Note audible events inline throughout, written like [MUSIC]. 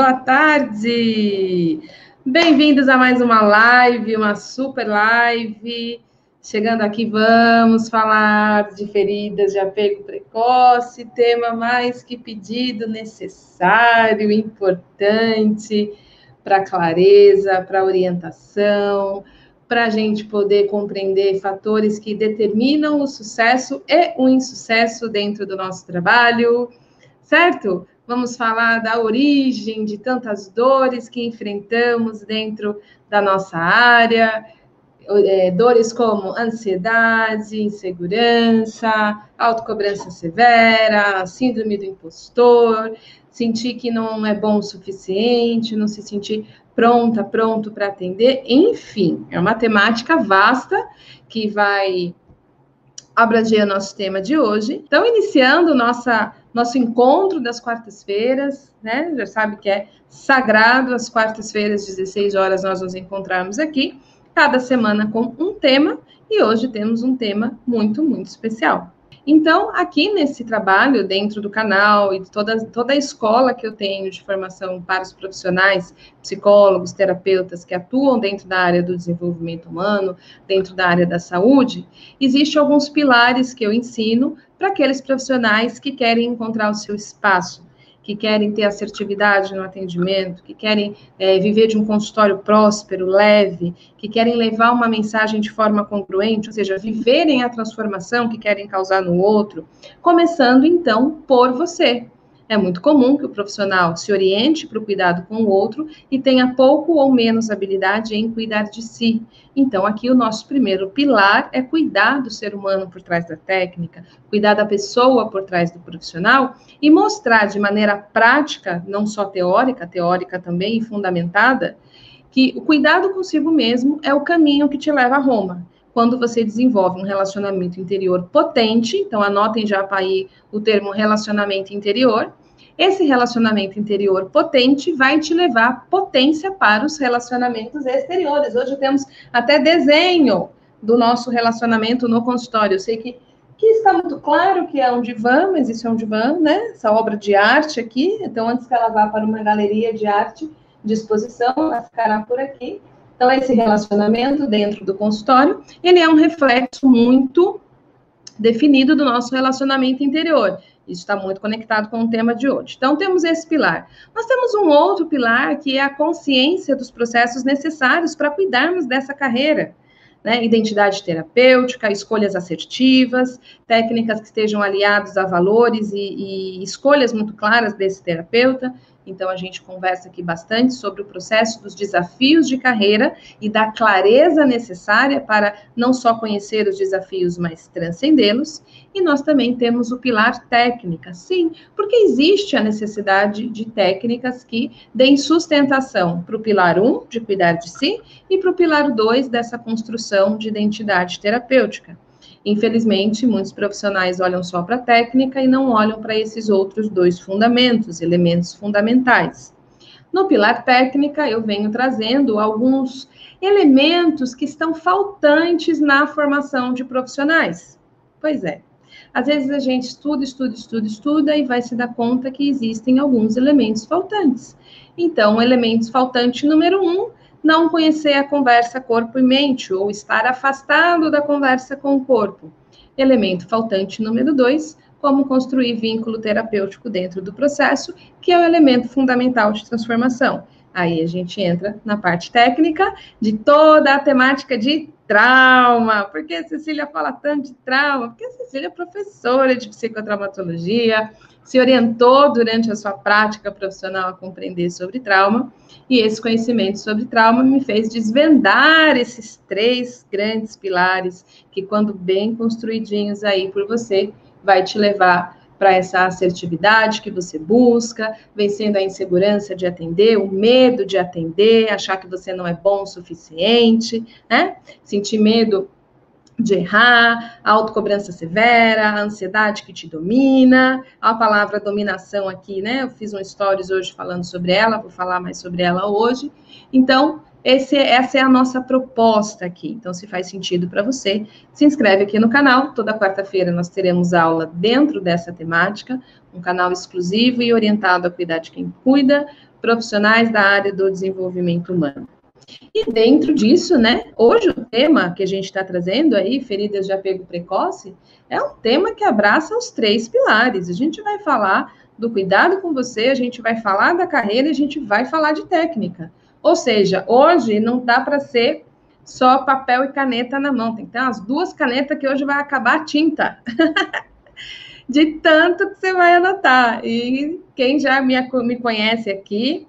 boa tarde! Bem-vindos a mais uma live, uma super live. Chegando aqui, vamos falar de feridas de apego precoce, tema mais que pedido, necessário, importante para clareza, para orientação, para a gente poder compreender fatores que determinam o sucesso e o insucesso dentro do nosso trabalho, certo? Vamos falar da origem de tantas dores que enfrentamos dentro da nossa área, é, dores como ansiedade, insegurança, autocobrança severa, síndrome do impostor, sentir que não é bom o suficiente, não se sentir pronta, pronto para atender, enfim, é uma temática vasta que vai abranger nosso tema de hoje. Então, iniciando nossa nosso encontro das quartas-feiras, né? Já sabe que é sagrado, às quartas-feiras, 16 horas, nós nos encontrarmos aqui, cada semana com um tema, e hoje temos um tema muito, muito especial. Então, aqui nesse trabalho, dentro do canal e de toda, toda a escola que eu tenho de formação para os profissionais, psicólogos, terapeutas que atuam dentro da área do desenvolvimento humano, dentro da área da saúde, existem alguns pilares que eu ensino para aqueles profissionais que querem encontrar o seu espaço, que querem ter assertividade no atendimento, que querem é, viver de um consultório próspero, leve, que querem levar uma mensagem de forma congruente, ou seja, viverem a transformação que querem causar no outro, começando então por você. É muito comum que o profissional se oriente para o cuidado com o outro e tenha pouco ou menos habilidade em cuidar de si. Então, aqui o nosso primeiro pilar é cuidar do ser humano por trás da técnica, cuidar da pessoa por trás do profissional e mostrar de maneira prática, não só teórica, teórica também e fundamentada, que o cuidado consigo mesmo é o caminho que te leva a Roma quando você desenvolve um relacionamento interior potente, então anotem já para aí o termo relacionamento interior, esse relacionamento interior potente vai te levar potência para os relacionamentos exteriores. Hoje temos até desenho do nosso relacionamento no consultório. Eu sei que, que está muito claro que é um divã, mas isso é um divã, né? Essa obra de arte aqui. Então, antes que ela vá para uma galeria de arte de exposição, ela ficará por aqui. Então, esse relacionamento dentro do consultório, ele é um reflexo muito definido do nosso relacionamento interior. Isso está muito conectado com o tema de hoje. Então, temos esse pilar. Nós temos um outro pilar que é a consciência dos processos necessários para cuidarmos dessa carreira. Né? Identidade terapêutica, escolhas assertivas, técnicas que estejam aliadas a valores e, e escolhas muito claras desse terapeuta. Então, a gente conversa aqui bastante sobre o processo dos desafios de carreira e da clareza necessária para não só conhecer os desafios, mas transcendê-los. E nós também temos o pilar técnica, sim, porque existe a necessidade de técnicas que deem sustentação para o pilar 1, de cuidar de si, e para o pilar 2, dessa construção de identidade terapêutica. Infelizmente, muitos profissionais olham só para a técnica e não olham para esses outros dois fundamentos, elementos fundamentais. No pilar técnica, eu venho trazendo alguns elementos que estão faltantes na formação de profissionais. Pois é. Às vezes a gente estuda, estuda, estuda, estuda e vai se dar conta que existem alguns elementos faltantes. Então, elementos faltante número um não conhecer a conversa corpo e mente, ou estar afastado da conversa com o corpo. Elemento faltante número dois, como construir vínculo terapêutico dentro do processo, que é o elemento fundamental de transformação. Aí a gente entra na parte técnica de toda a temática de trauma. Por que a Cecília fala tanto de trauma? Porque a Cecília é professora de psicotraumatologia, se orientou durante a sua prática profissional a compreender sobre trauma, e esse conhecimento sobre trauma me fez desvendar esses três grandes pilares que, quando bem construidinhos aí por você, vai te levar para essa assertividade que você busca, vencendo a insegurança de atender, o medo de atender, achar que você não é bom o suficiente, né? Sentir medo de errar, a autocobrança severa, a ansiedade que te domina, a palavra dominação aqui, né? Eu fiz um stories hoje falando sobre ela, vou falar mais sobre ela hoje. Então, esse, essa é a nossa proposta aqui. Então, se faz sentido para você, se inscreve aqui no canal. Toda quarta-feira nós teremos aula dentro dessa temática, um canal exclusivo e orientado a cuidar de quem cuida, profissionais da área do desenvolvimento humano. E dentro disso, né, hoje o tema que a gente está trazendo aí, feridas de apego precoce, é um tema que abraça os três pilares. A gente vai falar do cuidado com você, a gente vai falar da carreira a gente vai falar de técnica. Ou seja, hoje não dá para ser só papel e caneta na mão, tem que ter umas duas canetas que hoje vai acabar a tinta. [LAUGHS] de tanto que você vai anotar. E quem já me, me conhece aqui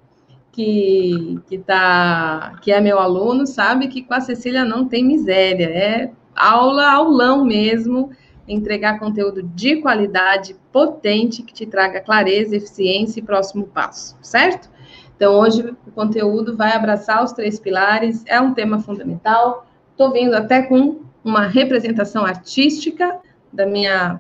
que, que, tá, que é meu aluno sabe que com a Cecília não tem miséria, é aula, aulão mesmo, entregar conteúdo de qualidade, potente, que te traga clareza, eficiência e próximo passo, certo? Então, hoje o conteúdo vai abraçar os três pilares, é um tema fundamental. Estou vindo até com uma representação artística da minha,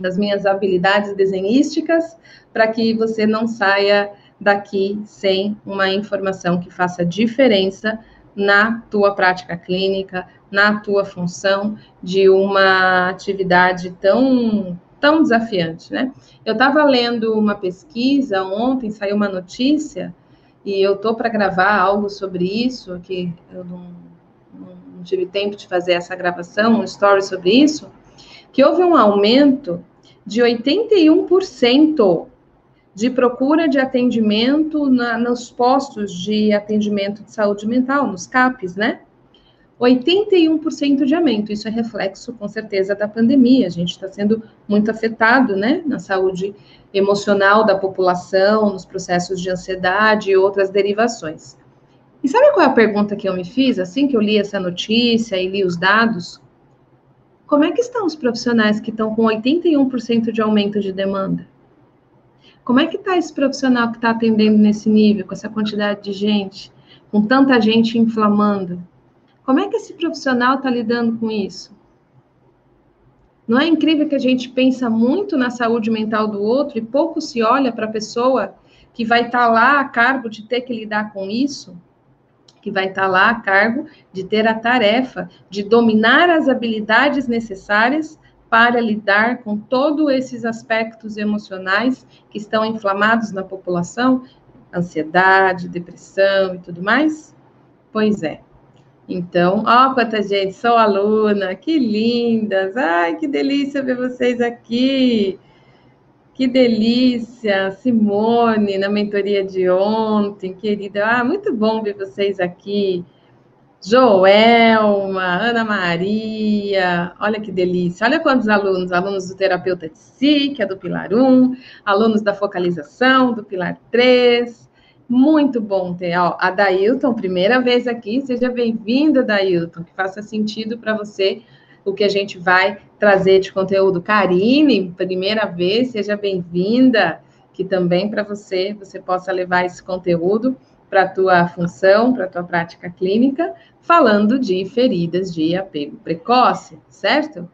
das minhas habilidades desenhísticas, para que você não saia daqui sem uma informação que faça diferença na tua prática clínica, na tua função de uma atividade tão tão desafiante, né? Eu estava lendo uma pesquisa ontem, saiu uma notícia e eu tô para gravar algo sobre isso, que eu não, não tive tempo de fazer essa gravação, um story sobre isso, que houve um aumento de 81% de procura de atendimento na, nos postos de atendimento de saúde mental, nos CAPs, né? 81% de aumento. Isso é reflexo, com certeza, da pandemia. A gente está sendo muito afetado, né, na saúde emocional da população, nos processos de ansiedade e outras derivações. E sabe qual é a pergunta que eu me fiz assim que eu li essa notícia e li os dados? Como é que estão os profissionais que estão com 81% de aumento de demanda? Como é que está esse profissional que está atendendo nesse nível, com essa quantidade de gente, com tanta gente inflamando? Como é que esse profissional está lidando com isso? Não é incrível que a gente pensa muito na saúde mental do outro e pouco se olha para a pessoa que vai estar tá lá a cargo de ter que lidar com isso? Que vai estar tá lá a cargo de ter a tarefa de dominar as habilidades necessárias para lidar com todos esses aspectos emocionais que estão inflamados na população, ansiedade, depressão e tudo mais? Pois é. Então, ó, quanta gente, sou aluna, que lindas! Ai, que delícia ver vocês aqui! Que delícia, Simone, na mentoria de ontem, querida. Ah, muito bom ver vocês aqui. Joelma, Ana Maria, olha que delícia. Olha quantos alunos, alunos do terapeuta de si, que é do Pilar 1, alunos da focalização, do Pilar 3. Muito bom ter. Ó, a Dailton, primeira vez aqui, seja bem-vinda, Dailton, que faça sentido para você o que a gente vai trazer de conteúdo. Karine, primeira vez, seja bem-vinda, que também para você, você possa levar esse conteúdo para a tua função, para a tua prática clínica, falando de feridas de apego precoce, certo?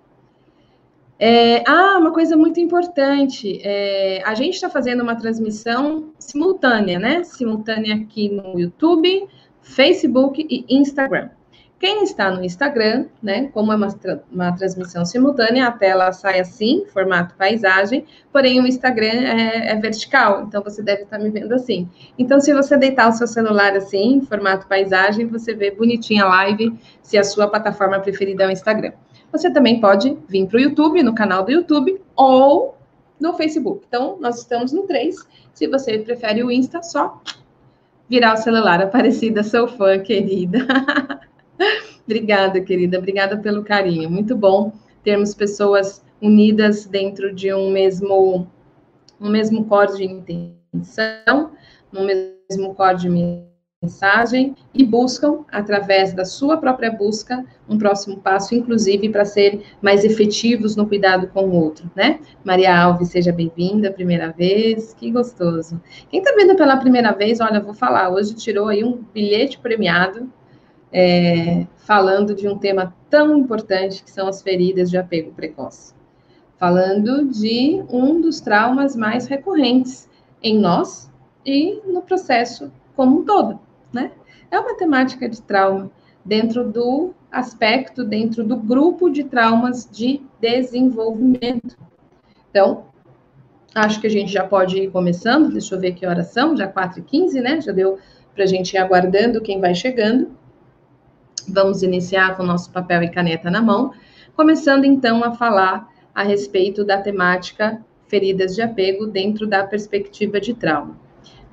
É, ah, uma coisa muito importante, é, a gente está fazendo uma transmissão simultânea, né? Simultânea aqui no YouTube, Facebook e Instagram. Quem está no Instagram, né, como é uma, uma transmissão simultânea, a tela sai assim, formato paisagem, porém o Instagram é, é, vertical, então você deve estar me vendo assim. Então, se você deitar o seu celular assim, formato paisagem, você vê bonitinha a live, se a sua plataforma preferida é o Instagram. Você também pode vir para o YouTube, no canal do YouTube, ou no Facebook. Então, nós estamos no 3. Se você prefere o Insta, só virar o celular. [LAUGHS] Aparecida, sou fã, querida. [LAUGHS] [LAUGHS] Obrigada, querida. Obrigada pelo carinho. Muito bom termos pessoas unidas dentro de um mesmo, um mesmo core de intenção, um mesmo core de mensagem e buscam, através da sua própria busca, um próximo passo, inclusive para ser mais efetivos no cuidado com o outro, né? Maria Alves, seja bem-vinda, primeira vez, que gostoso. Quem está vendo pela primeira vez, olha, vou falar, hoje tirou aí um bilhete premiado é, falando de um tema tão importante que são as feridas de apego precoce. Falando de um dos traumas mais recorrentes em nós e no processo como um todo, né? É uma temática de trauma dentro do aspecto, dentro do grupo de traumas de desenvolvimento. Então, acho que a gente já pode ir começando. Deixa eu ver que horas são, já 4h15, né? Já deu para a gente ir aguardando quem vai chegando. Vamos iniciar com o nosso papel e caneta na mão, começando então a falar a respeito da temática feridas de apego dentro da perspectiva de trauma.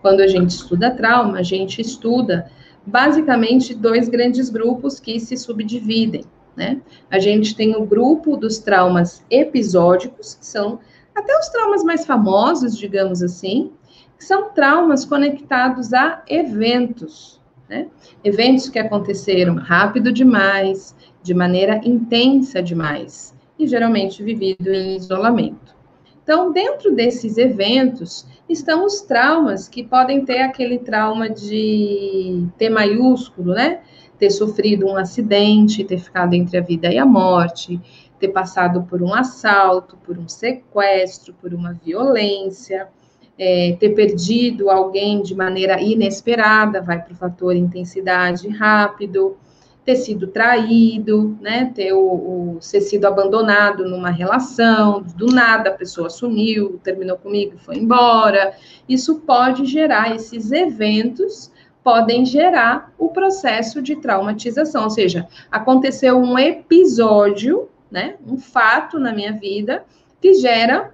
Quando a gente estuda trauma, a gente estuda basicamente dois grandes grupos que se subdividem, né? A gente tem o grupo dos traumas episódicos, que são até os traumas mais famosos, digamos assim, que são traumas conectados a eventos, né? Eventos que aconteceram rápido demais, de maneira intensa demais, e geralmente vivido em isolamento. Então, dentro desses eventos, estão os traumas que podem ter aquele trauma de T maiúsculo, né? Ter sofrido um acidente, ter ficado entre a vida e a morte, ter passado por um assalto, por um sequestro, por uma violência, é, ter perdido alguém de maneira inesperada, vai para o fator intensidade rápido, ter sido traído, né, ter o, o, ser sido abandonado numa relação, do nada a pessoa sumiu, terminou comigo, foi embora. Isso pode gerar esses eventos podem gerar o processo de traumatização, ou seja, aconteceu um episódio, né, um fato na minha vida que gera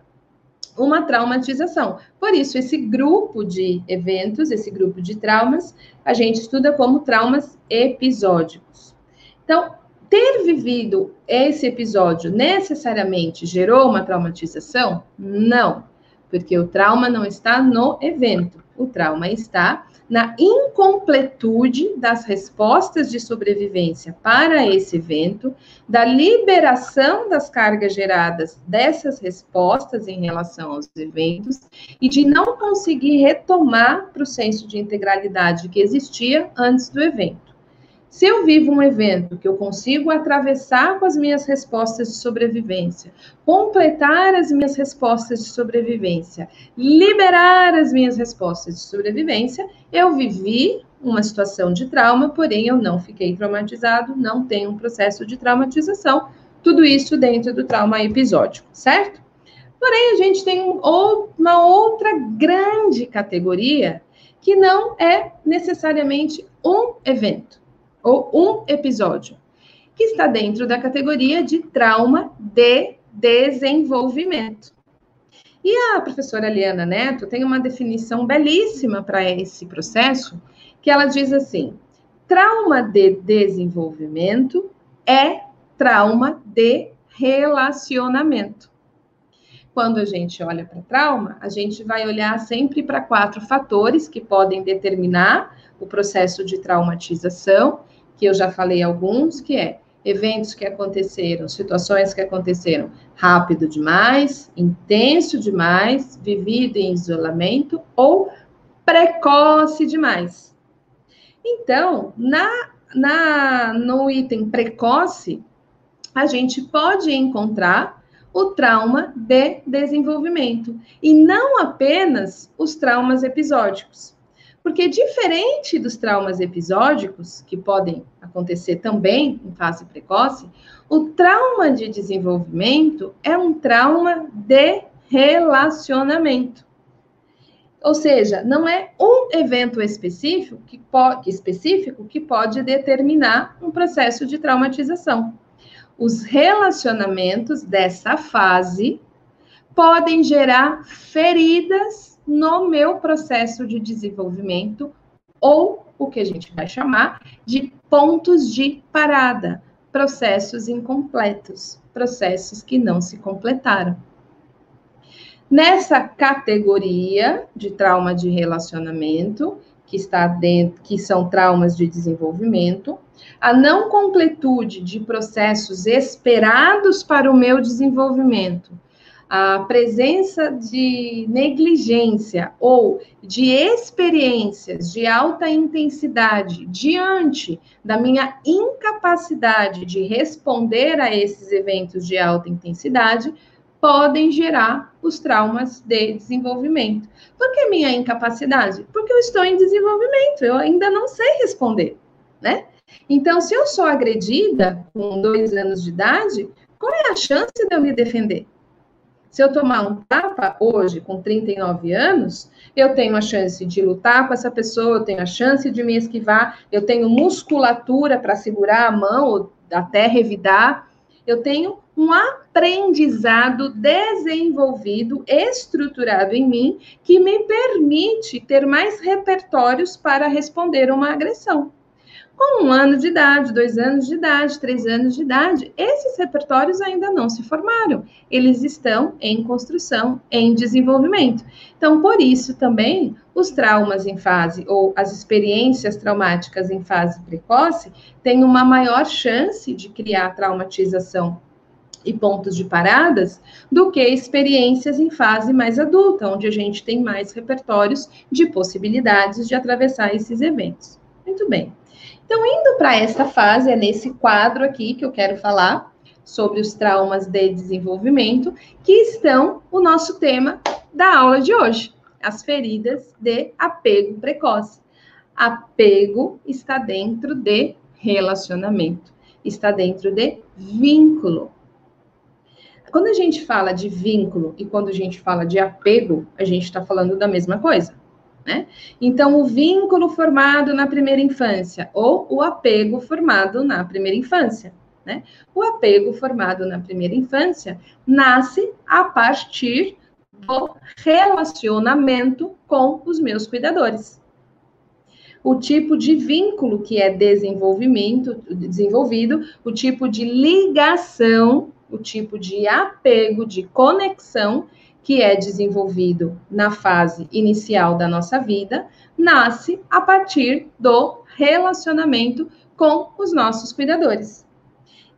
uma traumatização. Por isso, esse grupo de eventos, esse grupo de traumas, a gente estuda como traumas episódicos. Então, ter vivido esse episódio necessariamente gerou uma traumatização? Não, porque o trauma não está no evento, o trauma está na incompletude das respostas de sobrevivência para esse evento, da liberação das cargas geradas dessas respostas em relação aos eventos e de não conseguir retomar para o senso de integralidade que existia antes do evento. Se eu vivo um evento que eu consigo atravessar com as minhas respostas de sobrevivência, completar as minhas respostas de sobrevivência, liberar as minhas respostas de sobrevivência, eu vivi uma situação de trauma, porém eu não fiquei traumatizado, não tenho um processo de traumatização, tudo isso dentro do trauma episódico, certo? Porém, a gente tem uma outra grande categoria que não é necessariamente um evento ou um episódio, que está dentro da categoria de trauma de desenvolvimento. E a professora Liana Neto tem uma definição belíssima para esse processo, que ela diz assim: trauma de desenvolvimento é trauma de relacionamento. Quando a gente olha para trauma, a gente vai olhar sempre para quatro fatores que podem determinar o processo de traumatização que eu já falei alguns, que é eventos que aconteceram, situações que aconteceram rápido demais, intenso demais, vivido em isolamento ou precoce demais. Então, na, na no item precoce, a gente pode encontrar o trauma de desenvolvimento e não apenas os traumas episódicos. Porque, diferente dos traumas episódicos, que podem acontecer também em fase precoce, o trauma de desenvolvimento é um trauma de relacionamento. Ou seja, não é um evento específico que, pode, específico que pode determinar um processo de traumatização. Os relacionamentos dessa fase podem gerar feridas no meu processo de desenvolvimento, ou o que a gente vai chamar de pontos de parada, processos incompletos, processos que não se completaram. Nessa categoria de trauma de relacionamento, que está dentro, que são traumas de desenvolvimento, a não completude de processos esperados para o meu desenvolvimento, a presença de negligência ou de experiências de alta intensidade diante da minha incapacidade de responder a esses eventos de alta intensidade podem gerar os traumas de desenvolvimento. Por que minha incapacidade? Porque eu estou em desenvolvimento, eu ainda não sei responder, né? Então, se eu sou agredida com dois anos de idade, qual é a chance de eu me defender? Se eu tomar um tapa hoje, com 39 anos, eu tenho a chance de lutar com essa pessoa, eu tenho a chance de me esquivar, eu tenho musculatura para segurar a mão ou até revidar, eu tenho um aprendizado desenvolvido, estruturado em mim, que me permite ter mais repertórios para responder uma agressão. Com um ano de idade, dois anos de idade, três anos de idade, esses repertórios ainda não se formaram. Eles estão em construção, em desenvolvimento. Então, por isso também, os traumas em fase, ou as experiências traumáticas em fase precoce, têm uma maior chance de criar traumatização e pontos de paradas do que experiências em fase mais adulta, onde a gente tem mais repertórios de possibilidades de atravessar esses eventos. Muito bem. Então, indo para esta fase, é nesse quadro aqui que eu quero falar sobre os traumas de desenvolvimento, que estão o nosso tema da aula de hoje, as feridas de apego precoce. Apego está dentro de relacionamento, está dentro de vínculo. Quando a gente fala de vínculo e quando a gente fala de apego, a gente está falando da mesma coisa. Né? Então, o vínculo formado na primeira infância ou o apego formado na primeira infância. Né? O apego formado na primeira infância nasce a partir do relacionamento com os meus cuidadores. O tipo de vínculo que é desenvolvimento, desenvolvido, o tipo de ligação, o tipo de apego, de conexão que é desenvolvido na fase inicial da nossa vida, nasce a partir do relacionamento com os nossos cuidadores.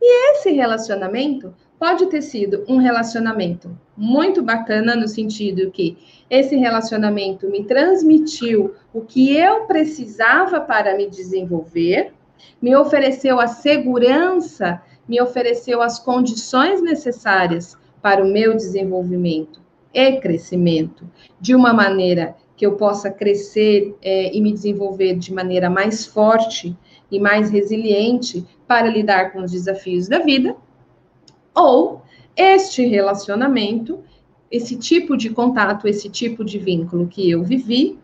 E esse relacionamento pode ter sido um relacionamento muito bacana no sentido que esse relacionamento me transmitiu o que eu precisava para me desenvolver, me ofereceu a segurança, me ofereceu as condições necessárias para o meu desenvolvimento é crescimento, de uma maneira que eu possa crescer é, e me desenvolver de maneira mais forte e mais resiliente para lidar com os desafios da vida, ou este relacionamento, esse tipo de contato, esse tipo de vínculo que eu vivi,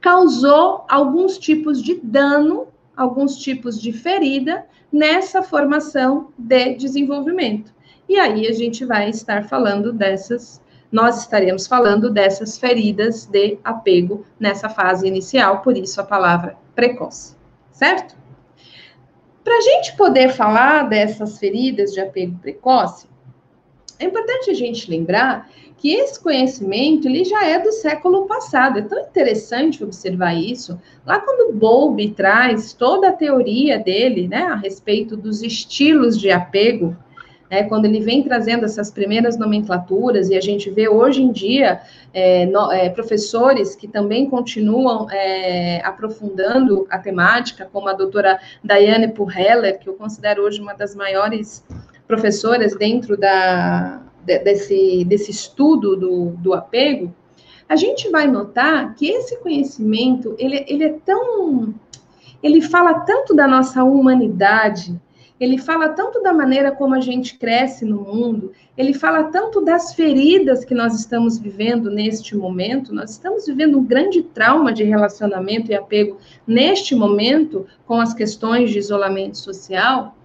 causou alguns tipos de dano, alguns tipos de ferida nessa formação de desenvolvimento. E aí a gente vai estar falando dessas nós estaremos falando dessas feridas de apego nessa fase inicial, por isso a palavra precoce, certo? Para a gente poder falar dessas feridas de apego precoce, é importante a gente lembrar que esse conhecimento ele já é do século passado. É tão interessante observar isso. Lá quando Bowlby traz toda a teoria dele, né, a respeito dos estilos de apego, né, quando ele vem trazendo essas primeiras nomenclaturas, e a gente vê hoje em dia é, no, é, professores que também continuam é, aprofundando a temática, como a doutora Diane Purheller, que eu considero hoje uma das maiores professoras dentro da, de, desse, desse estudo do, do apego, a gente vai notar que esse conhecimento, ele, ele é tão... Ele fala tanto da nossa humanidade, ele fala tanto da maneira como a gente cresce no mundo, ele fala tanto das feridas que nós estamos vivendo neste momento. Nós estamos vivendo um grande trauma de relacionamento e apego neste momento, com as questões de isolamento social,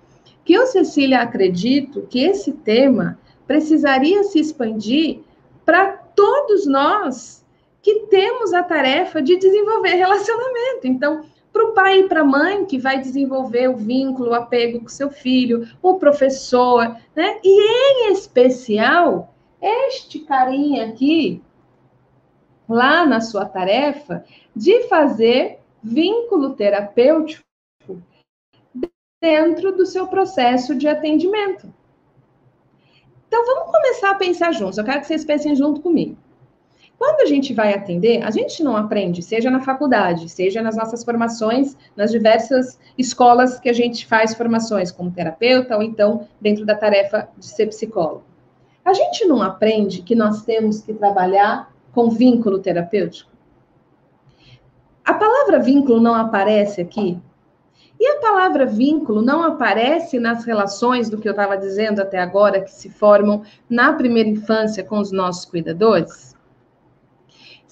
que eu, Cecília, acredito que esse tema precisaria se expandir para todos nós que temos a tarefa de desenvolver [LAUGHS] relacionamento. Então, para o pai e para a mãe que vai desenvolver o vínculo, o apego com seu filho, o professor, né? E em especial, este carinha aqui, lá na sua tarefa, de fazer vínculo terapêutico dentro do seu processo de atendimento. Então, vamos começar a pensar juntos. Eu quero que vocês pensem junto comigo. Quando a gente vai atender, a gente não aprende, seja na faculdade, seja nas nossas formações, nas diversas escolas que a gente faz formações como terapeuta ou então dentro da tarefa de ser psicólogo. A gente não aprende que nós temos que trabalhar com vínculo terapêutico? A palavra vínculo não aparece aqui? E a palavra vínculo não aparece nas relações do que eu estava dizendo até agora, que se formam na primeira infância com os nossos cuidadores?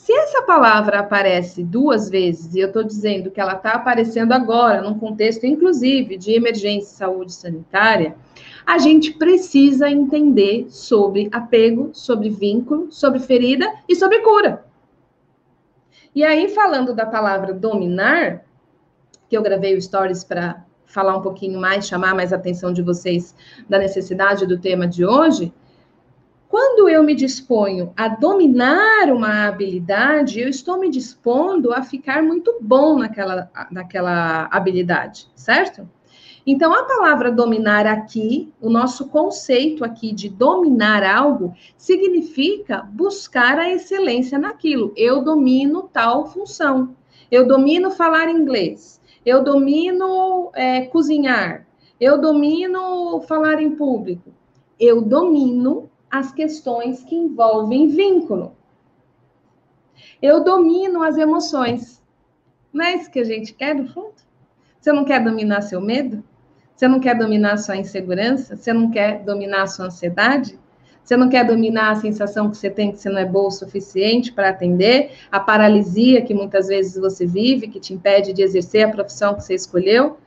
Se essa palavra aparece duas vezes, e eu estou dizendo que ela está aparecendo agora, num contexto, inclusive, de emergência de saúde sanitária, a gente precisa entender sobre apego, sobre vínculo, sobre ferida e sobre cura. E aí, falando da palavra dominar, que eu gravei o Stories para falar um pouquinho mais, chamar mais a atenção de vocês da necessidade do tema de hoje. Quando eu me disponho a dominar uma habilidade, eu estou me dispondo a ficar muito bom naquela, naquela habilidade, certo? Então, a palavra dominar aqui, o nosso conceito aqui de dominar algo, significa buscar a excelência naquilo. Eu domino tal função. Eu domino falar inglês. Eu domino é, cozinhar. Eu domino falar em público. Eu domino as questões que envolvem vínculo. Eu domino as emoções. Não é isso que a gente quer, no fundo? Você não quer dominar seu medo? Você não quer dominar sua insegurança? Você não quer dominar sua ansiedade? Você não quer dominar a sensação que você tem que você não é boa o suficiente para atender, a paralisia que muitas vezes você vive, que te impede de exercer a profissão que você escolheu?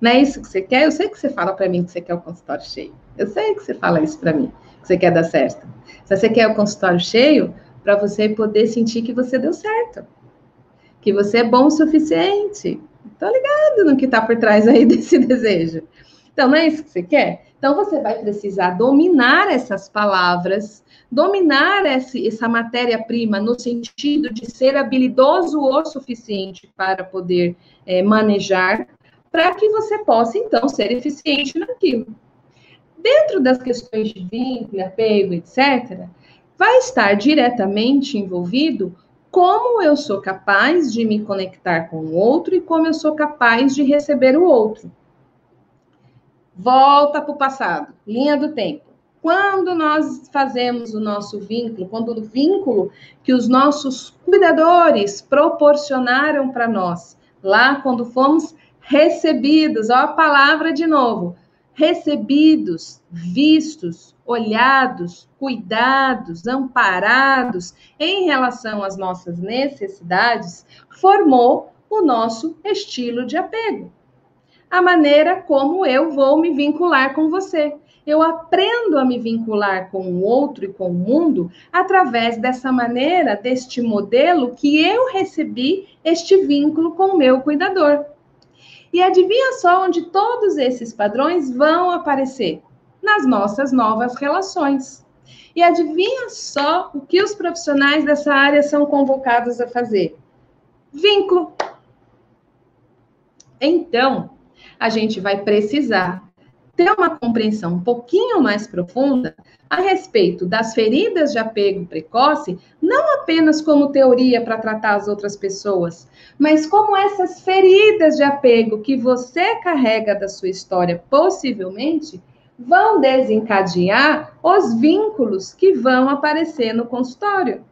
Não é isso que você quer? Eu sei que você fala para mim que você quer o consultório cheio. Eu sei que você fala isso para mim, você quer dar certo. Se você quer o consultório cheio, para você poder sentir que você deu certo, que você é bom o suficiente. Estou ligado no que está por trás aí [LAUGHS] desse desejo. Então, não é isso que você quer? Então, você vai precisar dominar essas palavras, dominar esse, essa matéria-prima no sentido de ser habilidoso o suficiente para poder é, manejar, para que você possa, então, ser eficiente naquilo. Dentro das questões de vínculo, apego, etc., vai estar diretamente envolvido como eu sou capaz de me conectar com o outro e como eu sou capaz de receber o outro. Volta para o passado, linha do tempo. Quando nós fazemos o nosso vínculo, quando o vínculo que os nossos cuidadores proporcionaram para nós, lá quando fomos recebidos, ó a palavra de novo, recebidos, vistos, olhados, cuidados, amparados em relação às nossas necessidades, formou o nosso estilo de apego a maneira como eu vou me vincular com você. Eu aprendo a me vincular com o outro e com o mundo através dessa maneira, deste modelo que eu recebi este vínculo com o meu cuidador. E adivinha só onde todos esses padrões vão aparecer? Nas nossas novas relações. E adivinha só o que os profissionais dessa área são convocados a fazer? Vínculo. Então, a gente vai precisar ter uma compreensão um pouquinho mais profunda a respeito das feridas de apego precoce, não apenas como teoria para tratar as outras pessoas, mas como essas feridas de apego que você carrega da sua história, possivelmente, vão desencadear os vínculos que vão aparecer no consultório.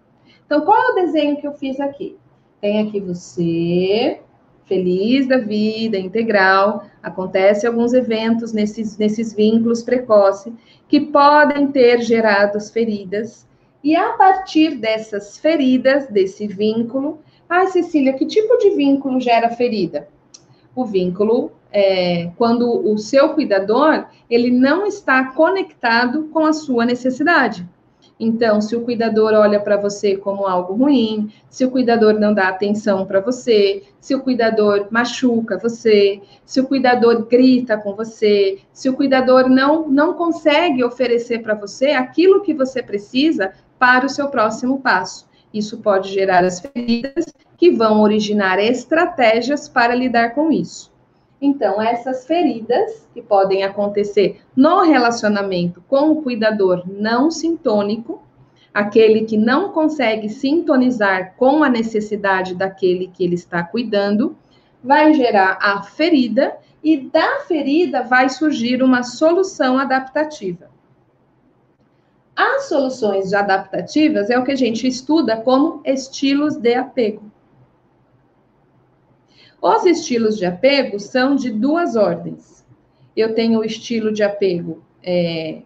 Então, qual é o desenho que eu fiz aqui? Tem aqui você, feliz da vida, integral, acontece alguns eventos nesses, nesses vínculos precoces que podem ter gerado as feridas, e a partir dessas feridas, desse vínculo, ah, Cecília, que tipo de vínculo gera ferida? O vínculo é quando o seu cuidador ele não está conectado com a sua necessidade. Então, se o cuidador olha para você como algo ruim, se o cuidador não dá atenção para você, se o cuidador machuca você, se o cuidador grita com você, se o cuidador não, não consegue oferecer para você aquilo que você precisa para o seu próximo passo. Isso pode gerar as feridas que vão originar estratégias para lidar com isso. Então, essas feridas que podem acontecer no relacionamento com o cuidador não sintônico, aquele que não consegue sintonizar com a necessidade daquele que ele está cuidando, vai gerar a ferida e da ferida vai surgir uma solução adaptativa. As soluções adaptativas é o que a gente estuda como estilos de apego. Os estilos de apego são de duas ordens. Eu tenho o estilo de apego é,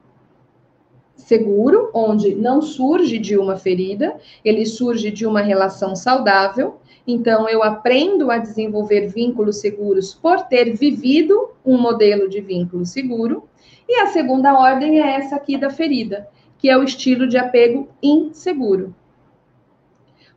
seguro, onde não surge de uma ferida, ele surge de uma relação saudável. Então, eu aprendo a desenvolver vínculos seguros por ter vivido um modelo de vínculo seguro. E a segunda ordem é essa aqui da ferida, que é o estilo de apego inseguro.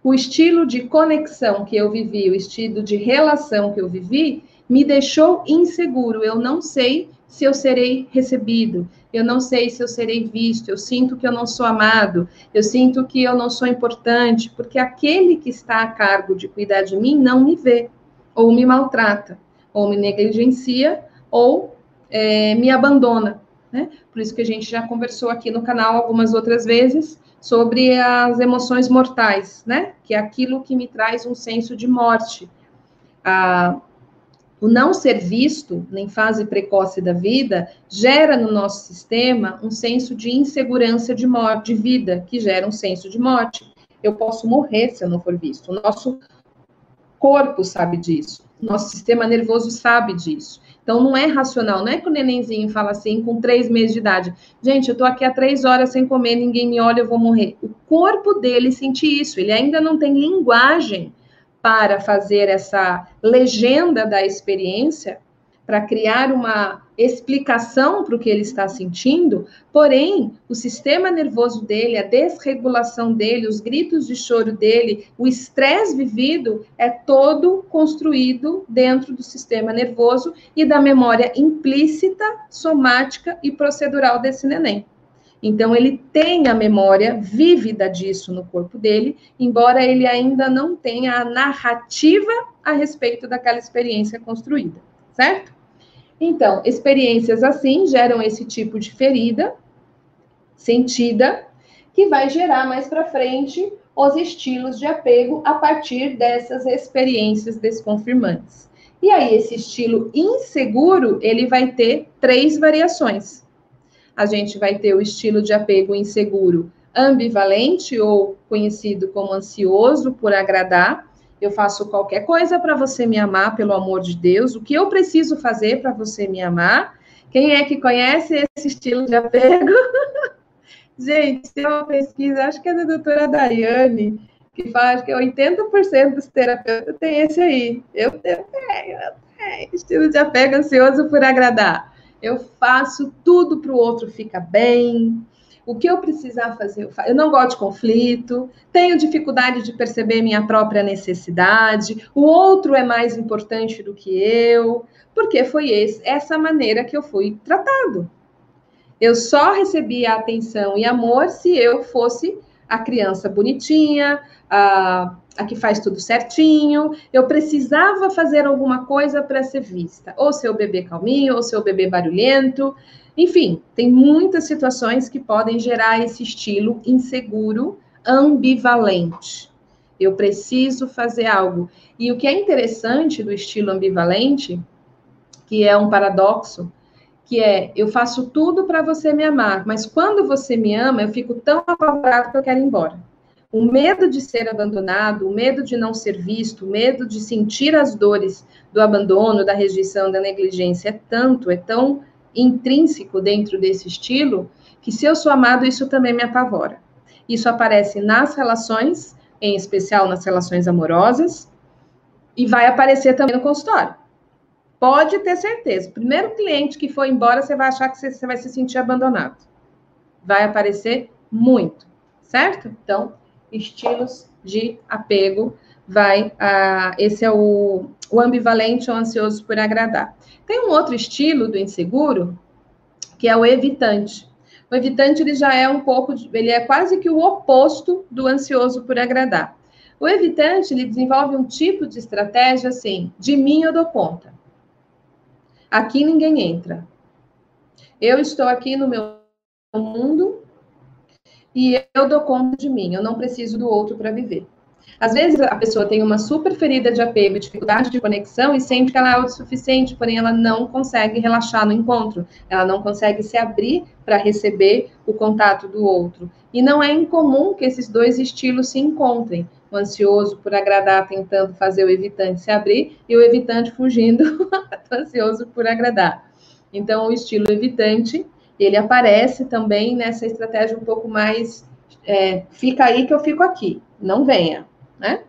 O estilo de conexão que eu vivi, o estilo de relação que eu vivi, me deixou inseguro. Eu não sei se eu serei recebido, eu não sei se eu serei visto, eu sinto que eu não sou amado, eu sinto que eu não sou importante, porque aquele que está a cargo de cuidar de mim não me vê, ou me maltrata, ou me negligencia, ou é, me abandona. Né? Por isso que a gente já conversou aqui no canal algumas outras vezes sobre as emoções mortais, né? Que é aquilo que me traz um senso de morte. Ah, o não ser visto em fase precoce da vida gera no nosso sistema um senso de insegurança de morte, de vida, que gera um senso de morte. Eu posso morrer se eu não for visto. O nosso corpo sabe disso. Nosso sistema nervoso sabe disso. Então, não é racional. Não é que o nenenzinho fala assim, com três meses de idade. Gente, eu tô aqui há três horas sem comer, ninguém me olha, eu vou morrer. O corpo dele sente isso. Ele ainda não tem linguagem para fazer essa legenda da experiência, para criar uma explicação para o que ele está sentindo, porém, o sistema nervoso dele, a desregulação dele, os gritos de choro dele, o estresse vivido é todo construído dentro do sistema nervoso e da memória implícita, somática e procedural desse neném. Então, ele tem a memória vívida disso no corpo dele, embora ele ainda não tenha a narrativa a respeito daquela experiência construída, certo? Então, experiências assim geram esse tipo de ferida sentida, que vai gerar mais para frente os estilos de apego a partir dessas experiências desconfirmantes. E aí, esse estilo inseguro, ele vai ter três variações a gente vai ter o estilo de apego inseguro ambivalente, ou conhecido como ansioso por agradar. Eu faço qualquer coisa para você me amar, pelo amor de Deus. O que eu preciso fazer para você me amar? Quem é que conhece esse estilo de apego? [LAUGHS] Gente, tem uma pesquisa, acho que é da doutora Daiane, que fala que 80% dos terapeutas tem esse aí. Eu tenho, eu tenho. Estilo de apego ansioso por agradar eu faço tudo para o outro ficar bem. O que eu precisar fazer, eu, não gosto de conflito, tenho dificuldade de perceber minha própria necessidade, o outro é mais importante do que eu, porque foi esse, essa maneira que eu fui tratado. Eu só recebia atenção e amor se eu fosse a criança bonitinha, a, a que faz tudo certinho. Eu precisava fazer alguma coisa para ser vista, ou seu bebê calminho, ou seu bebê barulhento. Enfim, tem muitas situações que podem gerar esse estilo inseguro, ambivalente. Eu preciso fazer algo. E o que é interessante do estilo ambivalente, que é um paradoxo, que é eu faço tudo para você me amar, mas quando você me ama, eu fico tão apavorado que eu quero ir embora. O medo de ser abandonado, o medo de não ser visto, o medo de sentir as dores do abandono, da rejeição, da negligência é tanto, é tão intrínseco dentro desse estilo, que se eu sou amado, isso também me apavora. Isso aparece nas relações, em especial nas relações amorosas, e vai aparecer também no consultório. Pode ter certeza. O primeiro cliente que for embora, você vai achar que você, vai se sentir abandonado. Vai aparecer muito, certo? Então, estilos de apego vai. Esse é o, o ambivalente ou ansioso por agradar. Tem um outro estilo do inseguro, que é o evitante. O evitante ele já é um pouco, ele é quase que o oposto do ansioso por agradar. O evitante ele desenvolve um tipo de estratégia assim: de mim eu dou conta. Aqui ninguém entra. Eu estou aqui no meu mundo e eu dou conta de mim, eu não preciso do outro para viver. Às vezes a pessoa tem uma super ferida de apego, dificuldade de conexão e sente que ela é autossuficiente, porém ela não consegue relaxar no encontro, ela não consegue se abrir para receber o contato do outro. E não é incomum que esses dois estilos se encontrem, o ansioso por agradar tentando fazer o evitante se abrir e o evitante fugindo [LAUGHS] do ansioso por agradar. Então, o estilo evitante, ele aparece também nessa estratégia um pouco mais é, fica aí que eu fico aqui, não venha, né?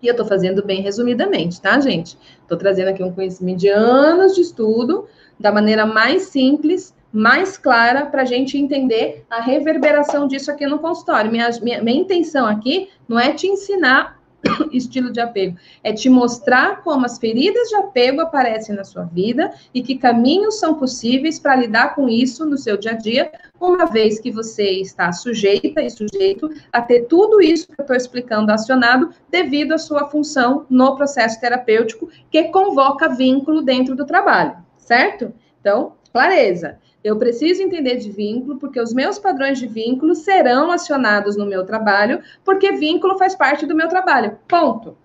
E eu estou fazendo bem resumidamente, tá, gente? Estou trazendo aqui um conhecimento de anos de estudo, da maneira mais simples, mais clara, para a gente entender a reverberação disso aqui no consultório. Minha, minha, minha intenção aqui não é te ensinar [COUGHS] estilo de apego. É te mostrar como as feridas de apego aparecem na sua vida e que caminhos são possíveis para lidar com isso no seu dia a dia, uma vez que você está sujeita e sujeito a ter tudo isso que eu estou explicando acionado devido à sua função no processo terapêutico que convoca vínculo dentro do trabalho, certo? Então, clareza. Eu preciso entender de vínculo, porque os meus padrões de vínculo serão acionados no meu trabalho, porque vínculo faz parte do meu trabalho. Ponto.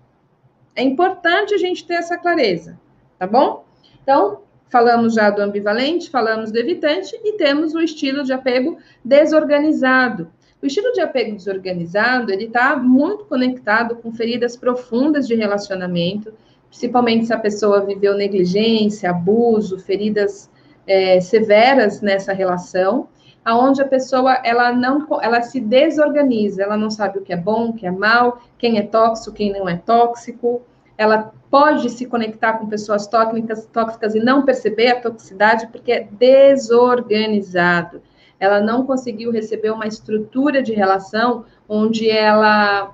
É importante a gente ter essa clareza, tá bom? Então, falamos já do ambivalente, falamos do evitante e temos o estilo de apego desorganizado. O estilo de apego desorganizado, ele está muito conectado com feridas profundas de relacionamento, principalmente se a pessoa viveu negligência, abuso, feridas é, severas nessa relação, aonde a pessoa ela não ela se desorganiza, ela não sabe o que é bom, o que é mal, quem é tóxico, quem não é tóxico. Ela pode se conectar com pessoas tóxicas, tóxicas e não perceber a toxicidade porque é desorganizado. Ela não conseguiu receber uma estrutura de relação onde ela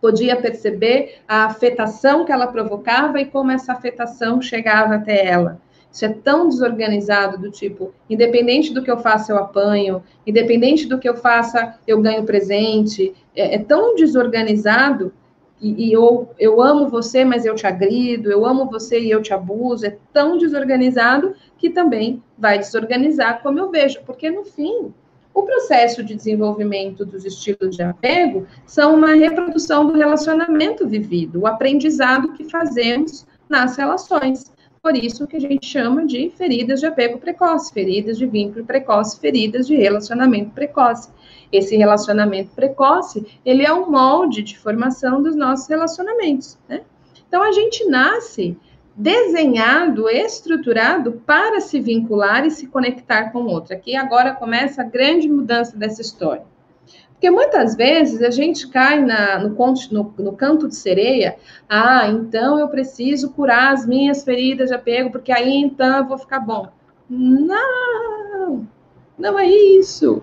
podia perceber a afetação que ela provocava e como essa afetação chegava até ela. Isso é tão desorganizado do tipo, independente do que eu faça, eu apanho, independente do que eu faça, eu ganho presente. É, é tão desorganizado e, e, eu, eu amo você, mas eu te agrido, eu amo você e eu te abuso. É tão desorganizado que também vai desorganizar como eu vejo, porque no fim, o processo de desenvolvimento dos estilos de apego são uma reprodução do relacionamento vivido, o aprendizado que fazemos nas relações. Por isso que a gente chama de feridas de apego precoce, feridas de vínculo precoce, feridas de relacionamento precoce. Esse relacionamento precoce, ele é um molde de formação dos nossos relacionamentos, né? Então a gente nasce desenhado, estruturado para se vincular e se conectar com o outro. Aqui agora começa a grande mudança dessa história. Porque muitas vezes a gente cai na, no, no, no, canto de sereia, ah, então eu preciso curar as minhas feridas de apego, porque aí então eu vou ficar bom. Não, não é isso.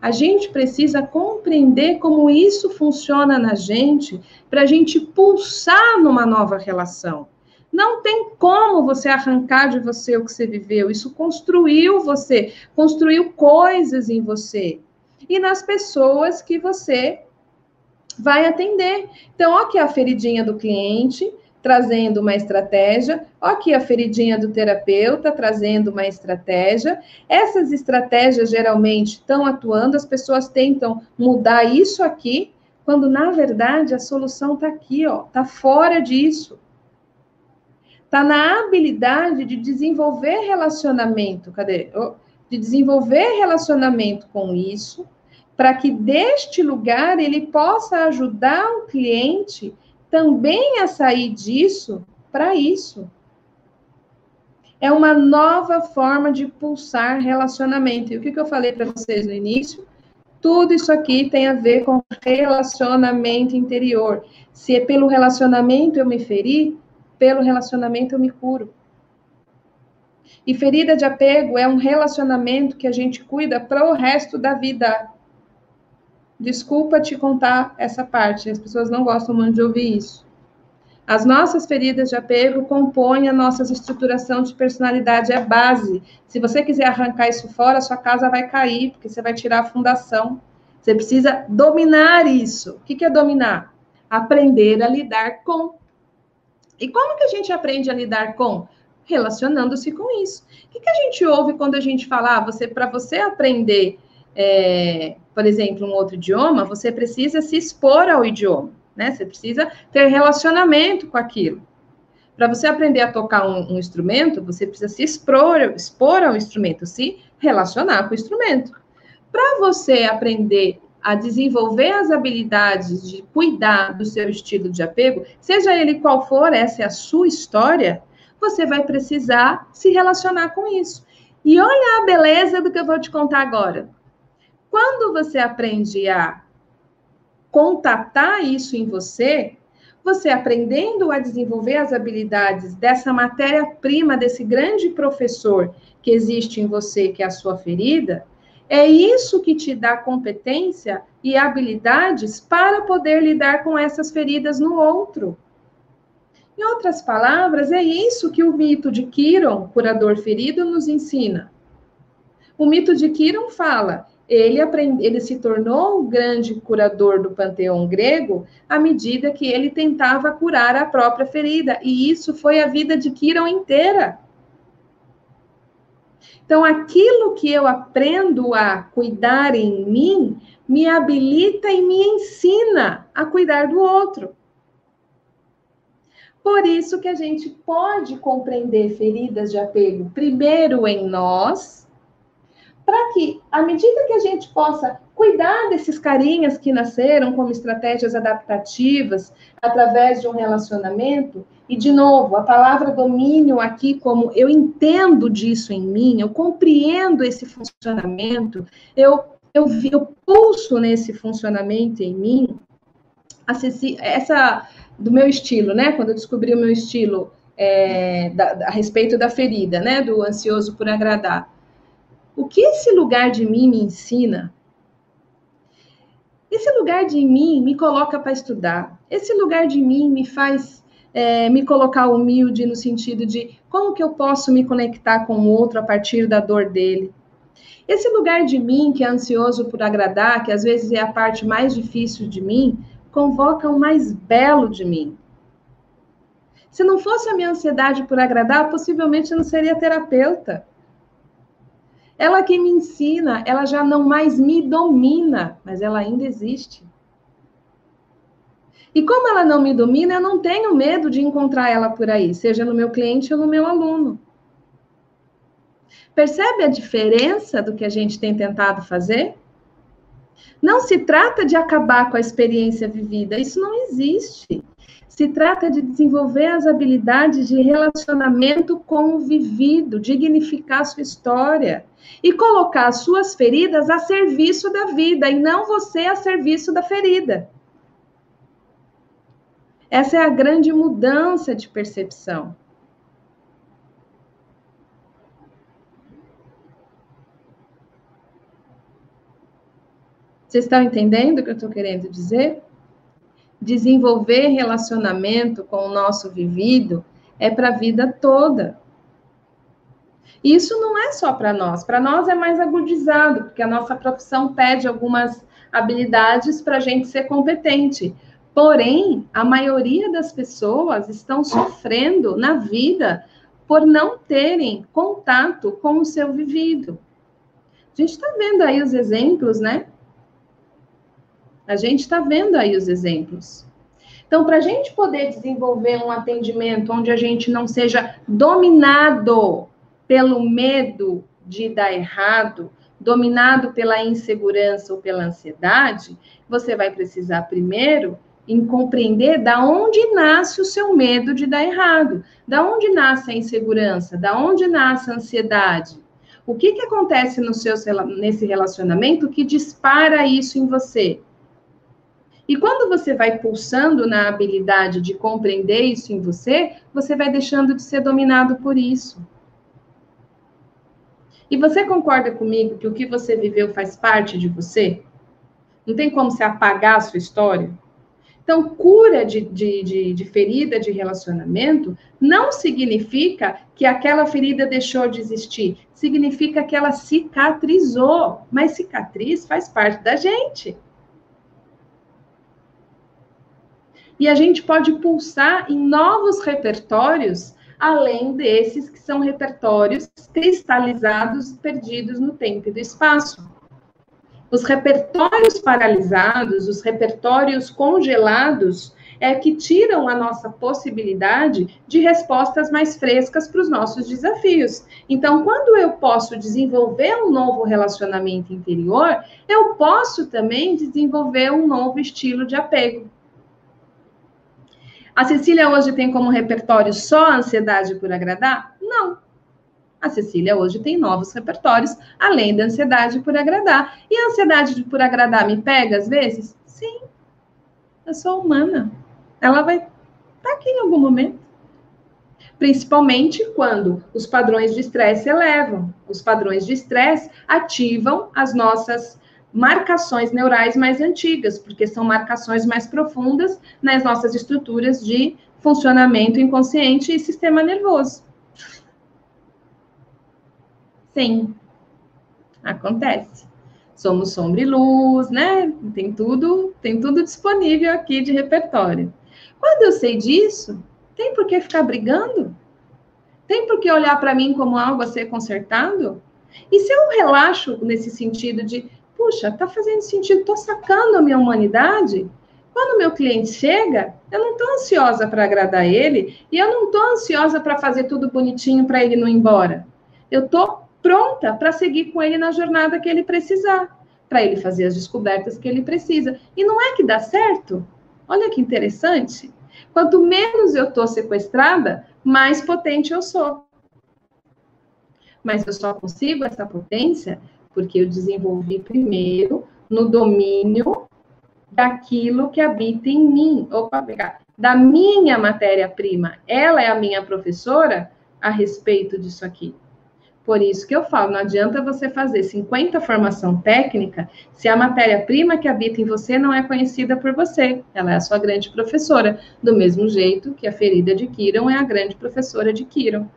A gente precisa compreender como isso funciona na gente para a gente pulsar numa nova relação. Não tem como você arrancar de você o que você viveu. Isso construiu você, construiu coisas em você e nas pessoas que você vai atender. Então, aqui a feridinha do cliente, trazendo uma estratégia, aqui a feridinha do terapeuta, trazendo uma estratégia. Essas estratégias geralmente estão atuando, as pessoas tentam mudar isso aqui, quando na verdade a solução está aqui, ó, está fora disso. Está na habilidade de desenvolver relacionamento. Cadê? De desenvolver relacionamento com isso, para que deste lugar ele possa ajudar o cliente também a sair disso para isso. É uma nova forma de pulsar relacionamento. E o que, que eu falei para vocês no início? Tudo isso aqui tem a ver com relacionamento interior. Se é pelo relacionamento eu me feri, pelo relacionamento eu me curo. E ferida de apego é um relacionamento que a gente cuida para o resto da vida. Desculpa te contar essa parte, as pessoas não gostam muito de ouvir isso. As nossas feridas de apego compõem a nossa estruturação de personalidade, é base. Se você quiser arrancar isso fora, sua casa vai cair, porque você vai tirar a fundação. Você precisa dominar isso. O que é dominar? Aprender a lidar com. E como que a gente aprende a lidar com? relacionando-se com isso. O que, a gente ouve quando a gente fala, ah, você para você aprender, é, por exemplo, um outro idioma, você precisa se expor ao idioma, né? Você precisa ter relacionamento com aquilo. Para você aprender a tocar um, um, instrumento, você precisa se expor, expor ao instrumento, se relacionar com o instrumento. Para você aprender a desenvolver as habilidades de cuidar do seu estilo de apego, seja ele qual for, essa é a sua história, você vai precisar se relacionar com isso. E olha a beleza do que eu vou te contar agora. Quando você aprende a contatar isso em você, você aprendendo a desenvolver as habilidades dessa matéria-prima, desse grande professor que existe em você, que é a sua ferida, é isso que te dá competência e habilidades para poder lidar com essas feridas no outro. Em outras palavras, é isso que o mito de Quiron, curador ferido, nos ensina. O mito de Quiron fala: ele, aprende, ele se tornou o grande curador do panteão grego à medida que ele tentava curar a própria ferida, e isso foi a vida de Quiron inteira. Então, aquilo que eu aprendo a cuidar em mim me habilita e me ensina a cuidar do outro. Por isso que a gente pode compreender feridas de apego primeiro em nós, para que, à medida que a gente possa cuidar desses carinhas que nasceram como estratégias adaptativas através de um relacionamento, e, de novo, a palavra domínio aqui, como eu entendo disso em mim, eu compreendo esse funcionamento, eu, eu, eu pulso nesse funcionamento em mim, essa do meu estilo, né? Quando eu descobri o meu estilo é, da, a respeito da ferida, né? Do ansioso por agradar. O que esse lugar de mim me ensina? Esse lugar de mim me coloca para estudar. Esse lugar de mim me faz é, me colocar humilde no sentido de como que eu posso me conectar com o outro a partir da dor dele. Esse lugar de mim que é ansioso por agradar, que às vezes é a parte mais difícil de mim, convoca o mais belo de mim. Se não fosse a minha ansiedade por agradar, possivelmente eu não seria terapeuta. Ela que me ensina, ela já não mais me domina, mas ela ainda existe. E como ela não me domina, eu não tenho medo de encontrar ela por aí, seja no meu cliente ou no meu aluno. Percebe a diferença do que a gente tem tentado fazer? Não se trata de acabar com a experiência vivida, isso não existe. Se trata de desenvolver as habilidades de relacionamento com o vivido, dignificar sua história e colocar as suas feridas a serviço da vida e não você a serviço da ferida. Essa é a grande mudança de percepção. Vocês estão entendendo o que eu estou querendo dizer? Desenvolver relacionamento com o nosso vivido é para a vida toda. Isso não é só para nós, para nós é mais agudizado, porque a nossa profissão pede algumas habilidades para a gente ser competente. Porém, a maioria das pessoas estão sofrendo na vida por não terem contato com o seu vivido. A gente está vendo aí os exemplos, né? A gente está vendo aí os exemplos. Então, para a gente poder desenvolver um atendimento onde a gente não seja dominado pelo medo de dar errado, dominado pela insegurança ou pela ansiedade, você vai precisar primeiro em compreender da onde nasce o seu medo de dar errado, da onde nasce a insegurança, da onde nasce a ansiedade. O que, que acontece no seu, nesse relacionamento que dispara isso em você? E quando você vai pulsando na habilidade de compreender isso em você, você vai deixando de ser dominado por isso. E você concorda comigo que o que você viveu faz parte de você? Não tem como você apagar a sua história? Então, cura de, de, de, de, ferida de relacionamento não significa que aquela ferida deixou de existir, significa que ela cicatrizou. Mas cicatriz faz parte da gente. E a gente pode pulsar em novos repertórios, além desses que são repertórios cristalizados, perdidos no tempo e do espaço. Os repertórios paralisados, os repertórios congelados, é que tiram a nossa possibilidade de respostas mais frescas para os nossos desafios. Então, quando eu posso desenvolver um novo relacionamento interior, eu posso também desenvolver um novo estilo de apego. A Cecília hoje tem como repertório só a ansiedade por agradar? Não. A Cecília hoje tem novos repertórios, além da ansiedade por agradar. E a ansiedade por agradar me pega às vezes? Sim. Eu sou humana. Ela vai estar tá aqui em algum momento. Principalmente quando os padrões de estresse elevam. Os padrões de estresse ativam as nossas marcações neurais mais antigas, porque são marcações mais profundas nas nossas estruturas de funcionamento inconsciente e sistema nervoso. Sim, acontece. Somos sombra e luz, né? Tem tudo, tem tudo disponível aqui de repertório. Quando eu sei disso, tem por que ficar brigando? Tem por que olhar para mim como algo a ser consertado? E se eu relaxo nesse sentido de, puxa, tá fazendo sentido, tô sacando a minha humanidade? Quando meu cliente chega, eu não estou ansiosa para agradar ele e eu não estou ansiosa para fazer tudo bonitinho para ele não ir embora. Eu estou pronta para seguir com ele na jornada que ele precisar, para ele fazer as descobertas que ele precisa. E não é que dá certo? Olha que interessante. Quanto menos eu estou sequestrada, mais potente eu sou. Mas eu só consigo essa potência porque eu desenvolvi primeiro no domínio daquilo que habita em mim. Opa, da minha matéria-prima. Ela é a minha professora a respeito disso aqui. Por isso que eu falo, não adianta você fazer 50 formação técnica se a matéria-prima que habita em você não é conhecida por você. Ela é a sua grande professora, do mesmo jeito que a ferida de Kiron é a grande professora de Kiron.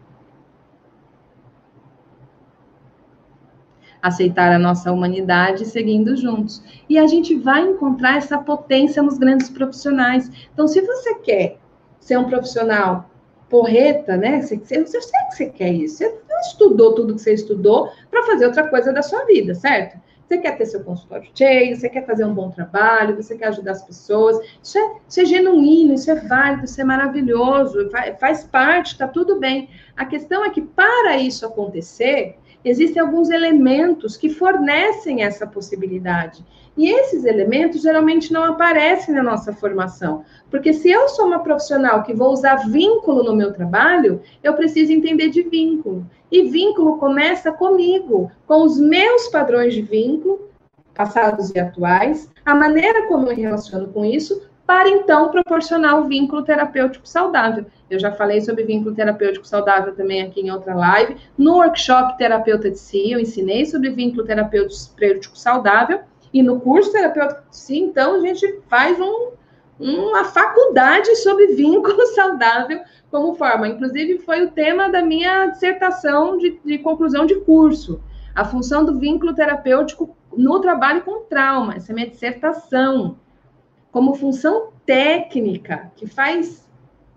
Aceitar a nossa humanidade seguindo juntos. E a gente vai encontrar essa potência nos grandes profissionais. Então, se você quer ser um profissional porreta, né? Você, você, que você quer isso. Você não estudou tudo que você estudou para fazer outra coisa da sua vida, certo? Você quer ter seu consultório cheio, você quer fazer um bom trabalho, você quer ajudar as pessoas. Isso é, isso é genuíno, isso é válido, isso é maravilhoso, faz, faz parte, está tudo bem. A questão é que para isso acontecer, existem alguns elementos que fornecem essa possibilidade. E esses elementos geralmente não aparecem na nossa formação. Porque se eu sou uma profissional que vou usar vínculo no meu trabalho, eu preciso entender de vínculo. E vínculo começa comigo, com os meus padrões de vínculo, passados e atuais, a maneira como eu me relaciono com isso, para então proporcionar o vínculo terapêutico saudável. Eu já falei sobre vínculo terapêutico saudável também aqui em outra live. No workshop Terapeuta de Si, eu ensinei sobre vínculo terapêutico saudável. E no curso terapêutico de Si, então, a gente faz um, uma faculdade sobre vínculo [LAUGHS] saudável como forma. Inclusive, foi o tema da minha dissertação de, de conclusão de curso. A função do vínculo terapêutico no trabalho com trauma. Essa é minha dissertação como função técnica, que faz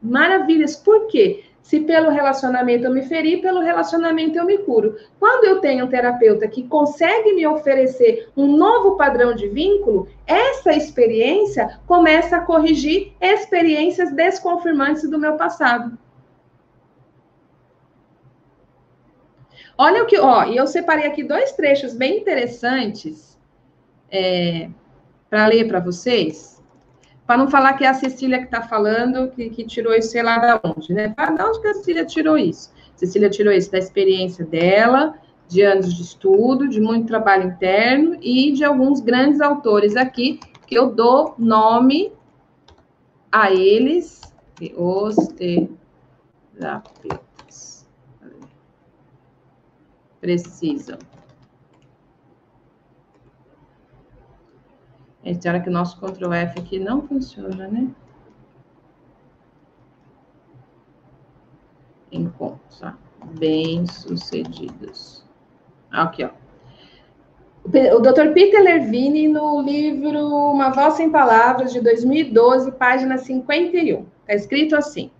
maravilhas. Por quê? Se pelo relacionamento eu me feri, pelo relacionamento eu me curo. Quando eu tenho um terapeuta que consegue me oferecer um novo padrão de vínculo, essa experiência começa a corrigir experiências desconfirmantes do meu passado. Olha o que, ó, e eu separei aqui dois trechos bem interessantes é, para ler para vocês. Para não falar que é a Cecília que está falando, que, que, tirou isso, sei lá da onde, né? Para de onde que a Cecília tirou isso? Cecília tirou isso da experiência dela, de anos de estudo, de muito trabalho interno e de alguns grandes autores aqui, que eu dou nome a eles, os terapeutas. Precisam. Tem hora que o nosso Ctrl F aqui não funciona, né? Encontros, ó. Bem-sucedidos. Aqui, ó. O Dr. Peter Levine, no livro Uma Voz Sem Palavras, de 2012, página 51. Está escrito assim: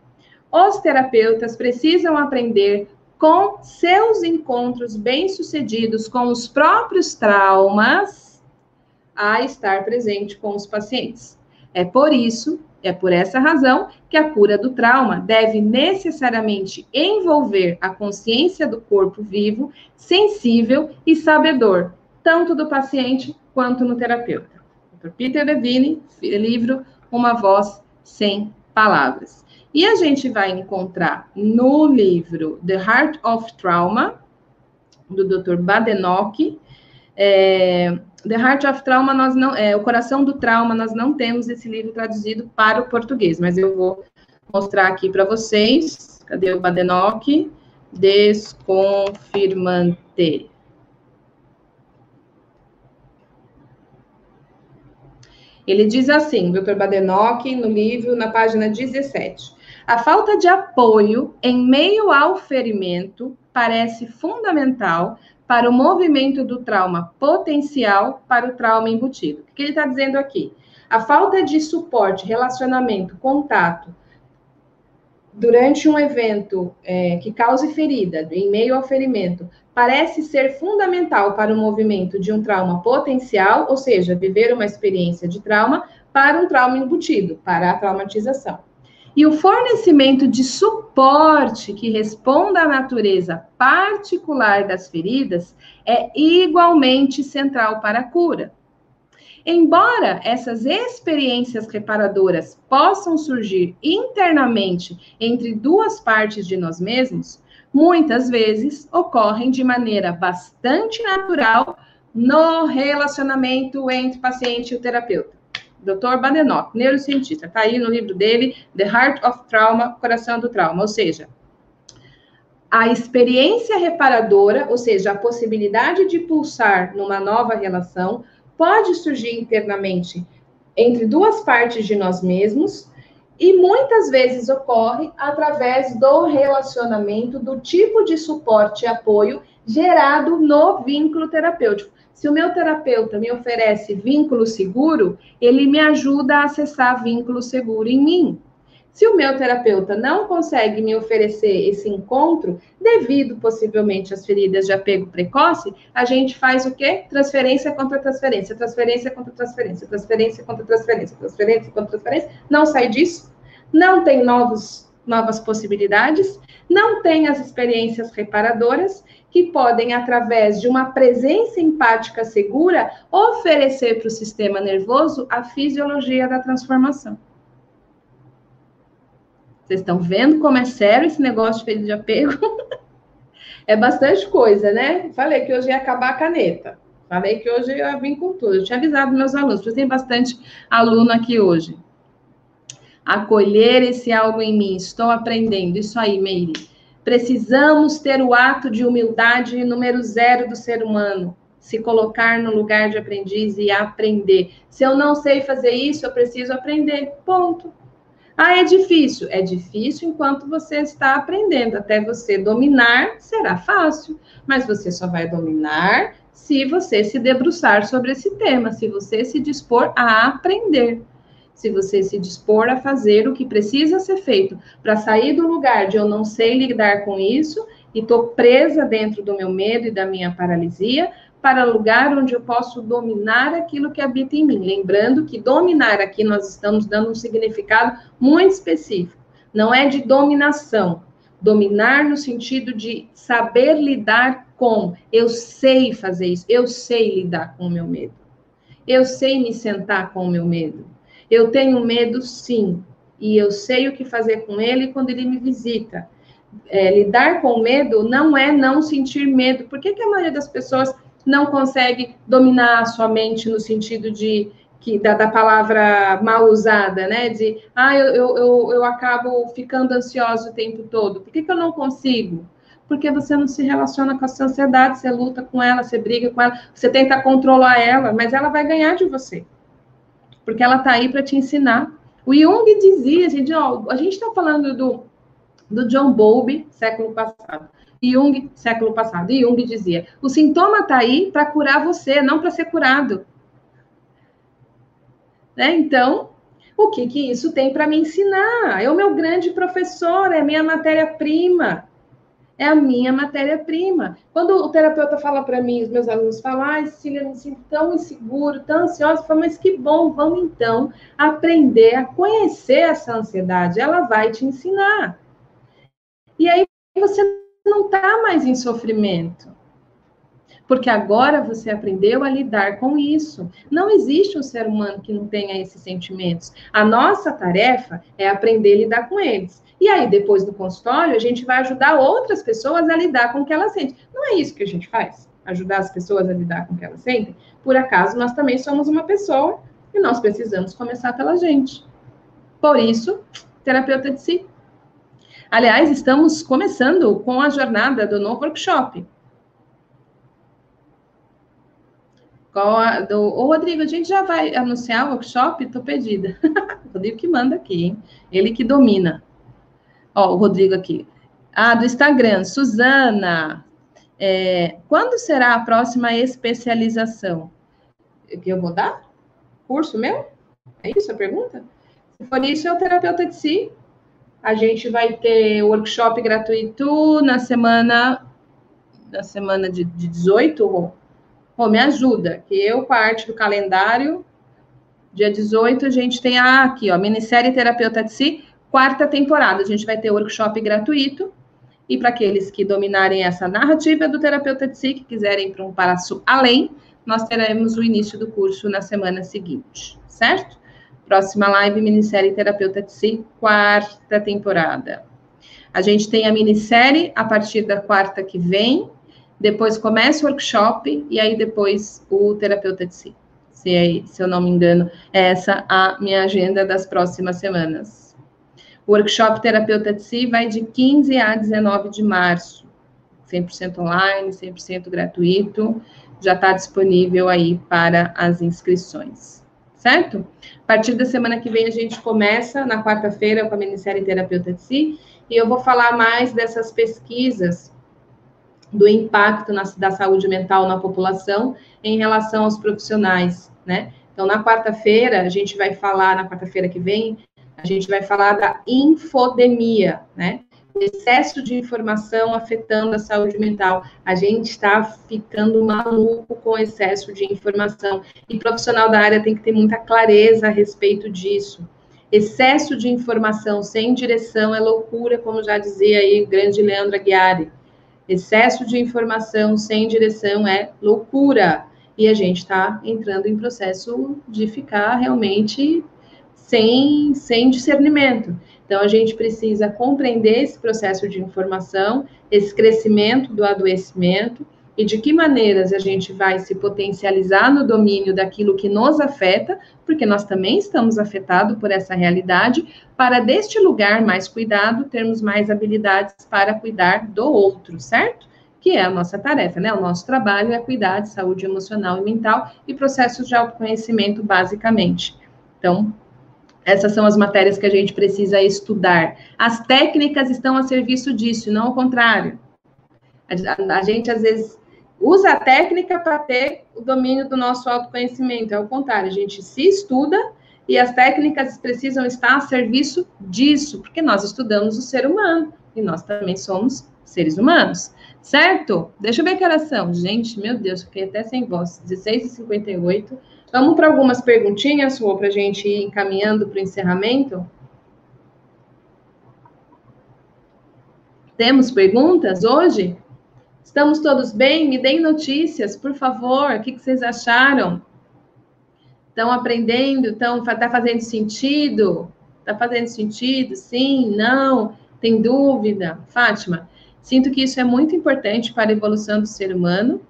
Os terapeutas precisam aprender com seus encontros bem-sucedidos com os próprios traumas a estar presente com os pacientes. É por isso, É por essa razão que a cura do trauma deve necessariamente envolver a consciência do corpo vivo, sensível e sabedor, tanto do paciente quanto no terapeuta. Dr. Peter Levine, livro Uma Voz Sem Palavras. E a gente vai encontrar no livro The Heart of Trauma, do Dr. Badenoch, é, The Heart of Trauma, nós não, é, o coração do trauma, nós não temos esse livro traduzido para o português, mas eu vou mostrar aqui para vocês. Cadê o Badenoch? Desconfirmante. Ele diz assim, Dr. Badenoch, no livro, na página 17. A falta de apoio em meio ao ferimento parece fundamental para o movimento do trauma potencial para o trauma embutido. O que ele está dizendo aqui? A falta de suporte, relacionamento, contato durante um evento é, que cause ferida, em meio ao ferimento, parece ser fundamental para o movimento de um trauma potencial, ou seja, viver uma experiência de trauma, para um trauma embutido, para a traumatização. E o fornecimento de suporte que responda à natureza particular das feridas é igualmente central para a cura. Embora essas experiências reparadoras possam surgir internamente entre duas partes de nós mesmos, muitas vezes ocorrem de maneira bastante natural no relacionamento entre paciente e o terapeuta. Dr. Badenoch, neurocientista, está aí no livro dele, The Heart of Trauma, Coração do Trauma, ou seja, a experiência reparadora, ou seja, a possibilidade de pulsar numa nova relação, pode surgir internamente entre duas partes de nós mesmos e muitas vezes ocorre através do relacionamento, do tipo de suporte e apoio gerado no vínculo terapêutico. Se o meu terapeuta me oferece vínculo seguro, ele me ajuda a acessar vínculo seguro em mim. Se o meu terapeuta não consegue me oferecer esse encontro, devido possivelmente às feridas de apego precoce, a gente faz o quê? Transferência contra transferência, transferência contra transferência, transferência contra transferência, transferência contra transferência. Não sai disso. Não tem novos, novas possibilidades, não tem as experiências reparadoras que podem, através de uma presença empática segura, oferecer para o sistema nervoso a fisiologia da transformação. Vocês estão vendo como é sério esse negócio feito de apego? [LAUGHS] é bastante coisa, né? Falei que hoje ia acabar a caneta. Falei que hoje ia vir com tudo. Eu tinha avisado meus alunos, porque tem bastante aluno aqui hoje. Acolher esse algo em mim. Estou aprendendo. Isso aí, Meire. Precisamos ter o ato de humildade número zero do ser humano. Se colocar no lugar de aprendiz e aprender. Se eu não sei fazer isso, eu preciso aprender. Ponto. Ah, é difícil. É difícil enquanto você está aprendendo. Até você dominar, será fácil. Mas você só vai dominar se você se debruçar sobre esse tema, se você se dispor a aprender se você se dispor a fazer o que precisa ser feito para sair do lugar de eu não sei lidar com isso e estou presa dentro do meu medo e da minha paralisia, para lugar onde eu posso dominar aquilo que habita em mim. Lembrando que dominar aqui nós estamos dando um significado muito específico. Não é de dominação. Dominar no sentido de saber lidar com. Eu sei fazer isso. Eu sei lidar com o meu medo. Eu sei me sentar com o meu medo. Eu tenho medo, sim, e eu sei o que fazer com ele quando ele me visita. É, lidar com medo não é não sentir medo. Por que, que a maioria das pessoas não consegue dominar a sua mente no sentido de que da, da palavra mal usada, né? De ah, eu, eu, eu, eu acabo ficando ansiosa o tempo todo. Por que, que eu não consigo? Porque você não se relaciona com a sua ansiedade, você luta com ela, você briga com ela, você tenta controlar ela, mas ela vai ganhar de você porque ela está aí para te ensinar. O Jung dizia, gente, ó, a gente está falando do, do John Bowlby, século passado. Jung, século passado. Jung dizia: o sintoma está aí para curar você, não para ser curado. Né? Então, o que, que isso tem para me ensinar? É o meu grande professor, é minha matéria-prima. É a minha matéria-prima. Quando o terapeuta fala para mim, os meus alunos falam, ai, Cecília, eu me sinto tão inseguro, tão ansiosa, eu falo, mas que bom, vamos então aprender a conhecer essa ansiedade, ela vai te ensinar. E aí você não está mais em sofrimento. Porque agora você aprendeu a lidar com isso. Não existe um ser humano que não tenha esses sentimentos. A nossa tarefa é aprender a lidar com eles. E aí, depois do consultório, a gente vai ajudar outras pessoas a lidar com o que elas sentem. Não é isso que a gente faz? Ajudar as pessoas a lidar com o que elas sentem? Por acaso, nós também somos uma pessoa e nós precisamos começar pela gente. Por isso, terapeuta de si. Aliás, estamos começando com a do novo workshop. Do, Ô, Rodrigo, a gente já vai anunciar o workshop? Estou perdida. [LAUGHS] Rodrigo que manda aqui, hein? Ele que domina. Ó, o Rodrigo aqui. Ah, do Instagram. Suzana, é, quando será a próxima especialização? Que eu vou dar? Curso meu? É isso a pergunta? Se for isso, é o terapeuta de si. A gente vai ter workshop gratuito na semana na semana de, de 18, Rô. Rô, me ajuda, que eu, parte do calendário, dia 18, a gente tem a, aqui, ó, minissérie Terapeuta de Si, quarta temporada. A gente vai ter workshop gratuito. E para aqueles que dominarem essa narrativa do terapeuta de si, que quiserem para um passo além, nós teremos o início do curso na semana seguinte, certo? Próxima live, minissérie Terapeuta de Si, quarta temporada. A gente tem a minissérie a partir da quarta que vem, depois começa o workshop e aí depois o terapeuta de si. Se, se eu não me engano, é essa a minha agenda das próximas semanas. O workshop Terapeuta de Si vai de 15 a 19 de março. 100% online, 100% gratuito. Já está disponível aí para as inscrições. Certo? A partir da semana que vem, a gente começa, na quarta-feira, com a minissérie Terapeuta de Si. E eu vou falar mais dessas pesquisas do impacto na, da saúde mental na população em relação aos profissionais, né? Então, na quarta-feira, a gente vai falar, na quarta-feira que vem, a gente vai falar da infodemia, né? Excesso de informação afetando a saúde mental. A gente está ficando maluco com excesso de informação. E profissional da área tem que ter muita clareza a respeito disso. Excesso de informação sem direção é loucura, como já dizia aí o grande Leandro Aguiari. Excesso de informação sem direção é loucura. E a gente está entrando em processo de ficar realmente sem, sem discernimento. Então, a gente precisa compreender esse processo de informação, esse crescimento do adoecimento e de que maneiras a gente vai se potencializar no domínio daquilo que nos afeta, porque nós também estamos afetados por essa realidade, para deste lugar mais cuidado, termos mais habilidades para cuidar do outro, certo? Que é a nossa tarefa, né? O nosso trabalho é cuidar de saúde emocional e mental e processos de autoconhecimento, basicamente. Então, essas são as matérias que a gente precisa estudar. As técnicas estão a serviço disso, não ao contrário. A, a, a gente, às vezes, usa a técnica para ter o domínio do nosso autoconhecimento. É o contrário, a gente se estuda e as técnicas precisam estar a serviço disso, porque nós estudamos o ser humano e nós também somos seres humanos, certo? Deixa eu ver que horas são. Gente, meu Deus, fiquei até sem voz. 16h58. Vamos para algumas perguntinhas, Rô, para a gente ir encaminhando para o encerramento? Temos perguntas hoje? Estamos todos bem? Me deem notícias, por favor. O que, vocês acharam? Estão aprendendo? Estão, está fazendo sentido? Está fazendo sentido? Sim? Não? Tem dúvida? Fátima, sinto que isso é muito importante para a evolução do ser humano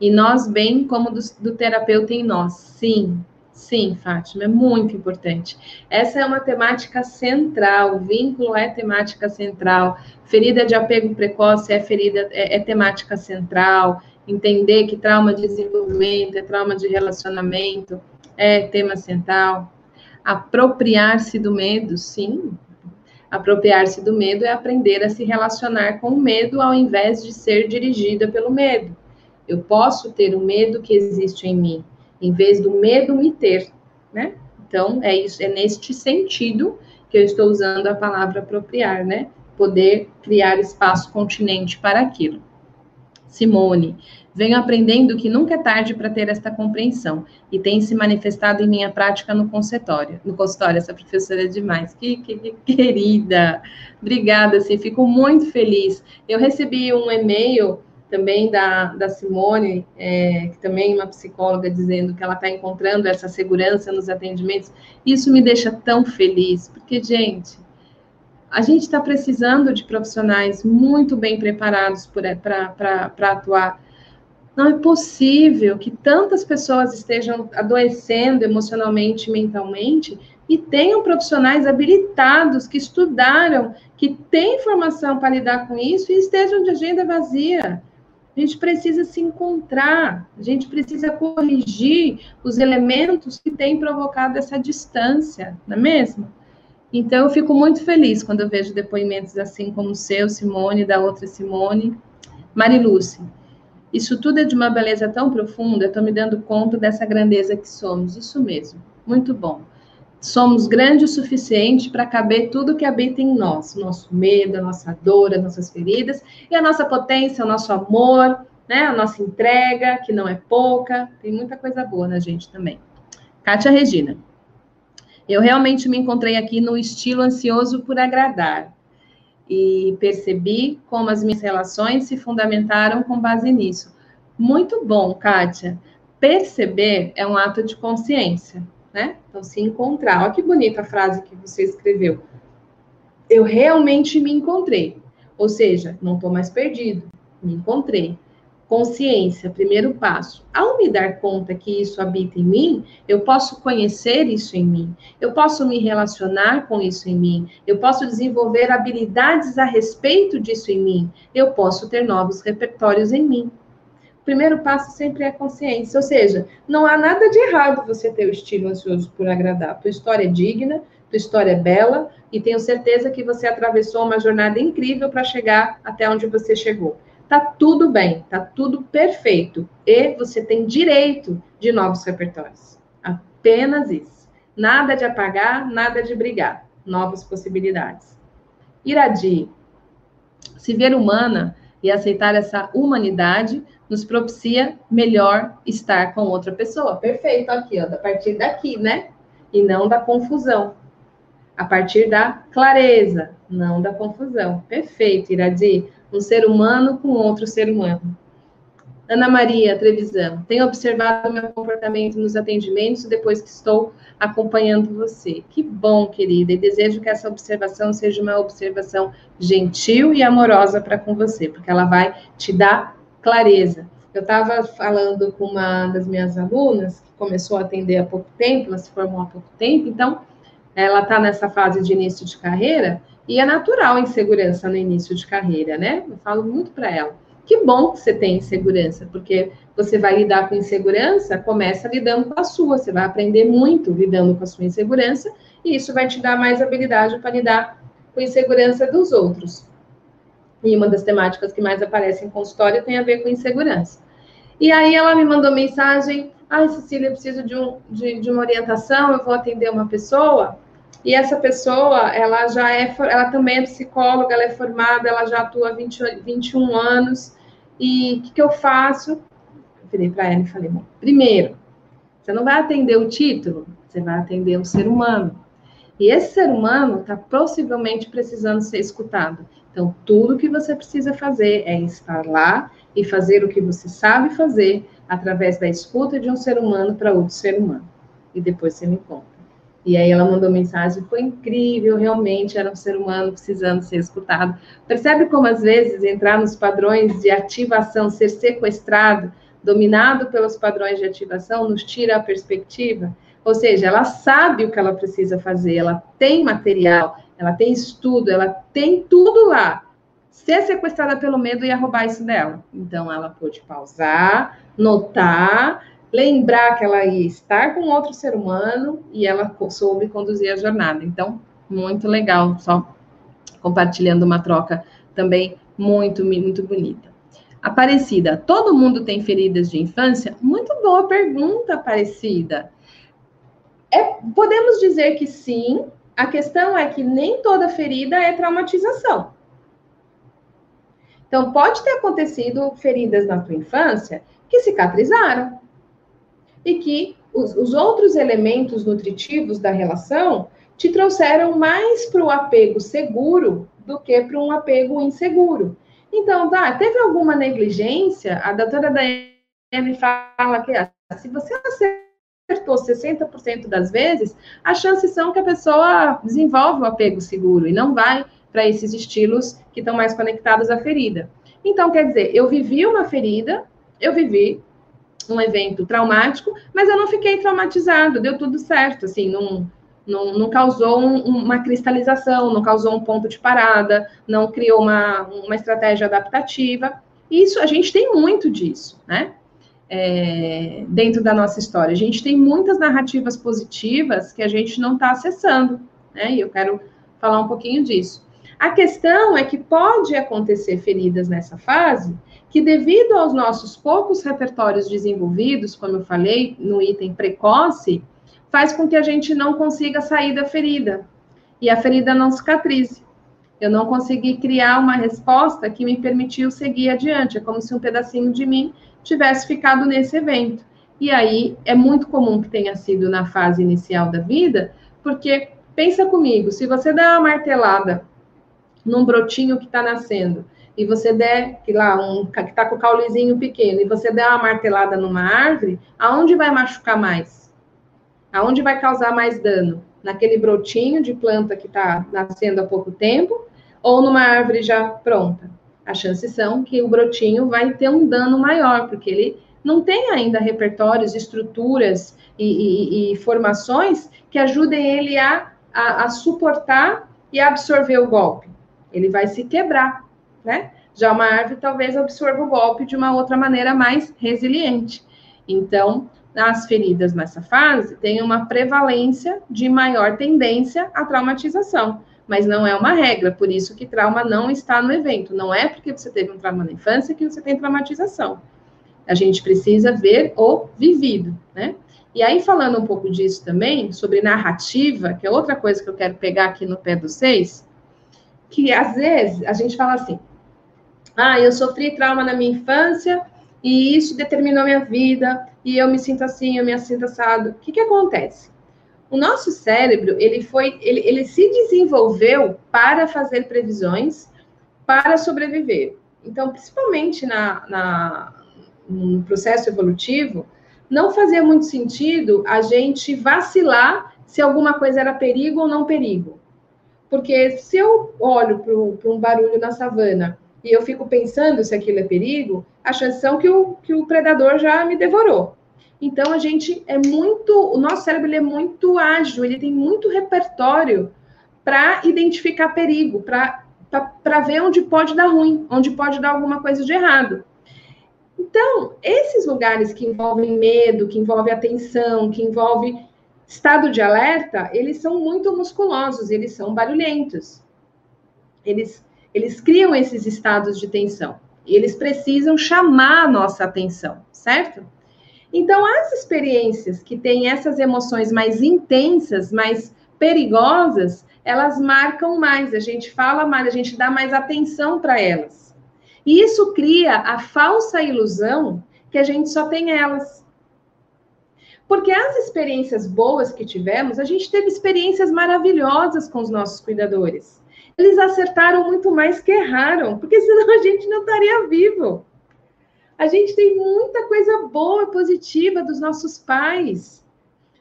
e nós, bem como do, do terapeuta em nós. Sim, Sim, Fátima, é muito importante. Essa é uma temática central, vínculo é temática central, ferida de apego precoce é ferida, é, é temática central, entender que trauma de desenvolvimento é trauma de relacionamento, é tema central. Apropriar-se do medo, sim. Apropriar-se do medo é aprender a se relacionar com o medo ao invés de ser dirigida pelo medo. Eu posso ter o medo que existe em mim, em vez do medo me ter, né? Então, é isso, é neste sentido que eu estou usando a palavra apropriar, né? poder criar espaço continente para aquilo. Simone, venho aprendendo que nunca é tarde para ter esta compreensão e tem se manifestado em minha prática no consultório. No consultório, essa professora é demais. Que, que, que querida! Obrigada, assim, fico muito feliz. Eu recebi um e-mail também da, da Simone, é, que também é uma psicóloga, dizendo que ela está encontrando essa segurança nos atendimentos. Isso me deixa tão feliz, porque, gente, a gente está precisando de profissionais muito bem preparados para atuar. Não é possível que tantas pessoas estejam adoecendo emocionalmente e mentalmente e tenham profissionais habilitados que estudaram, que têm formação para lidar com isso e estejam de agenda vazia. A gente precisa se encontrar, a gente precisa corrigir os elementos que têm provocado essa distância, não é mesmo? Então, eu fico muito feliz quando eu vejo depoimentos assim como o seu, Simone, da outra Simone. Mariluce, isso tudo é de uma beleza tão profunda, estou me dando conta dessa grandeza que somos. Isso mesmo, muito bom. Somos grandes o suficiente para caber tudo que habita em nós, nosso medo, a nossa dor, as nossas feridas, e a nossa potência, o nosso amor, né? A nossa entrega, que não é pouca, tem muita coisa boa na gente também. Kátia Regina. Eu realmente me encontrei aqui no estilo ansioso por agradar e percebi como as minhas relações se fundamentaram com base nisso. Muito bom, Kátia. Perceber é um ato de consciência né? Então, se encontrar. Olha que bonita a frase que você escreveu. Eu realmente me encontrei. Ou seja, não estou mais perdido. Me encontrei. Consciência, primeiro passo. Ao me dar conta que isso habita em mim, eu posso conhecer isso em mim, eu posso me relacionar com isso em mim, eu posso desenvolver habilidades a respeito disso em mim, eu posso ter novos repertórios em mim primeiro passo sempre é a consciência. Ou seja, não há nada de errado você ter o estilo ansioso por agradar. Tua história é digna, tua história é bela, e tenho certeza que você atravessou uma jornada incrível para chegar até onde você chegou. Tá tudo bem, tá tudo perfeito. E você tem direito de novos repertórios. Apenas isso. Nada de apagar, nada de brigar. Novas possibilidades. Iradi, se ver humana e aceitar essa humanidade nos propicia melhor estar com outra pessoa. Perfeito, aqui, ó, a partir daqui, né? E não da confusão. A partir da clareza, não da confusão. Perfeito, Iradi. Um ser humano com outro ser humano. Ana Maria Trevisan, tenho observado o meu comportamento nos atendimentos depois que estou acompanhando você. Que bom, querida, e desejo que essa observação seja uma observação gentil e amorosa para com você, porque ela vai te dar clareza. Eu estava falando com uma das minhas alunas, que começou a atender há pouco tempo, ela se formou há pouco tempo, então ela está nessa fase de início de carreira, e é natural a insegurança no início de carreira, né? Eu falo muito para ela. Que bom que você tem insegurança, porque você vai lidar com insegurança, começa lidando com a sua, você vai aprender muito lidando com a sua insegurança, e isso vai te dar mais habilidade para lidar com a insegurança dos outros. E uma das temáticas que mais aparece em consultório tem a ver com insegurança. E aí ela me mandou mensagem: Ai, Cecília, eu preciso de, um, de, de uma orientação, eu vou atender uma pessoa. E essa pessoa, ela já é, ela também é psicóloga, ela é formada, ela já atua há 20, 21 anos. E o que, que eu faço? Eu virei para ela e falei: bom, primeiro, você não vai atender o título, você vai atender o ser humano. E esse ser humano está possivelmente precisando ser escutado. Então, tudo que você precisa fazer é estar lá e fazer o que você sabe fazer através da escuta de um ser humano para outro ser humano. E depois você me conta. E aí ela mandou mensagem, foi incrível, realmente era um ser humano precisando ser escutado. Percebe como às vezes entrar nos padrões de ativação, ser sequestrado, dominado pelos padrões de ativação, nos tira a perspectiva? Ou seja, ela sabe o que ela precisa fazer, ela tem material, ela tem estudo, ela tem tudo lá. Ser sequestrada pelo medo ia roubar isso dela. Então, ela pôde pausar, notar, lembrar que ela ia estar com outro ser humano e ela soube conduzir a jornada. Então, muito legal, só compartilhando uma troca também muito, muito bonita. Aparecida, todo mundo tem feridas de infância? Muito boa pergunta, Aparecida. É, podemos dizer que sim, a questão é que nem toda ferida é traumatização. Então, pode ter acontecido feridas na tua infância que cicatrizaram e que os, os outros elementos nutritivos da relação te trouxeram mais para o apego seguro do que para um apego inseguro. Então, tá, teve alguma negligência? A doutora Daiane fala que ah, se você acertou 60% das vezes, as chances são que a pessoa desenvolve o um apego seguro e não vai para esses estilos que estão mais conectados à ferida. Então, quer dizer, eu vivi uma ferida, eu vivi um evento traumático, mas eu não fiquei traumatizado, deu tudo certo, assim, não, não, não causou um, uma cristalização, não causou um ponto de parada, não criou uma, uma estratégia adaptativa. Isso, a gente tem muito disso, né? É, dentro da nossa história. A gente tem muitas narrativas positivas que a gente não está acessando, né? E eu quero falar um pouquinho disso. A questão é que pode acontecer feridas nessa fase que, devido aos nossos poucos repertórios desenvolvidos, como eu falei no item precoce, faz com que a gente não consiga sair da ferida e a ferida não cicatrize. Eu não consegui criar uma resposta que me permitiu seguir adiante. É como se um pedacinho de mim tivesse ficado nesse evento. E aí é muito comum que tenha sido na fase inicial da vida, porque pensa comigo, se você der uma martelada num brotinho que está nascendo, e você der, que lá, um que está com o caulezinho pequeno, e você der uma martelada numa árvore, aonde vai machucar mais? Aonde vai causar mais dano? Naquele brotinho de planta que está nascendo há pouco tempo, ou numa árvore já pronta? As chances são que o brotinho vai ter um dano maior, porque ele não tem ainda repertórios, estruturas e, e, e formações que ajudem ele a, a, a suportar e absorver o golpe ele vai se quebrar, né? Já uma árvore talvez absorva o golpe de uma outra maneira mais resiliente. Então, as feridas nessa fase têm uma prevalência de maior tendência à traumatização, mas não é uma regra, por isso que trauma não está no evento. Não é porque você teve um trauma na infância que você tem traumatização. A gente precisa ver o vivido, né? E aí, falando um pouco disso também, sobre narrativa, que é outra coisa que eu quero pegar aqui no pé dos seis, que às vezes a gente fala assim: ah, eu sofri trauma na minha infância e isso determinou minha vida e eu me sinto assim, eu me sinto assado. O que, que acontece? O nosso cérebro ele foi, ele, ele se desenvolveu para fazer previsões, para sobreviver. Então, principalmente na, na, no processo evolutivo, não fazia muito sentido a gente vacilar se alguma coisa era perigo ou não perigo. Porque se eu olho para um barulho na savana e eu fico pensando se aquilo é perigo, a chance são que o, que o predador já me devorou. Então a gente é muito, o nosso cérebro é muito ágil, ele tem muito repertório para identificar perigo, para ver onde pode dar ruim, onde pode dar alguma coisa de errado. Então, esses lugares que envolvem medo, que envolvem atenção, que envolvem estado de alerta, eles são muito musculosos, eles são barulhentos. Eles, eles criam esses estados de tensão. E eles precisam chamar a nossa atenção, certo? Então, as experiências que têm essas emoções mais intensas, mais perigosas, elas marcam mais, a gente fala mais, a gente dá mais atenção para elas. E isso cria a falsa ilusão que a gente só tem elas. Porque as experiências boas que tivemos, a gente teve experiências maravilhosas com os nossos cuidadores. Eles acertaram muito mais que erraram, porque senão a gente não estaria vivo. A gente tem muita coisa boa e positiva dos nossos pais.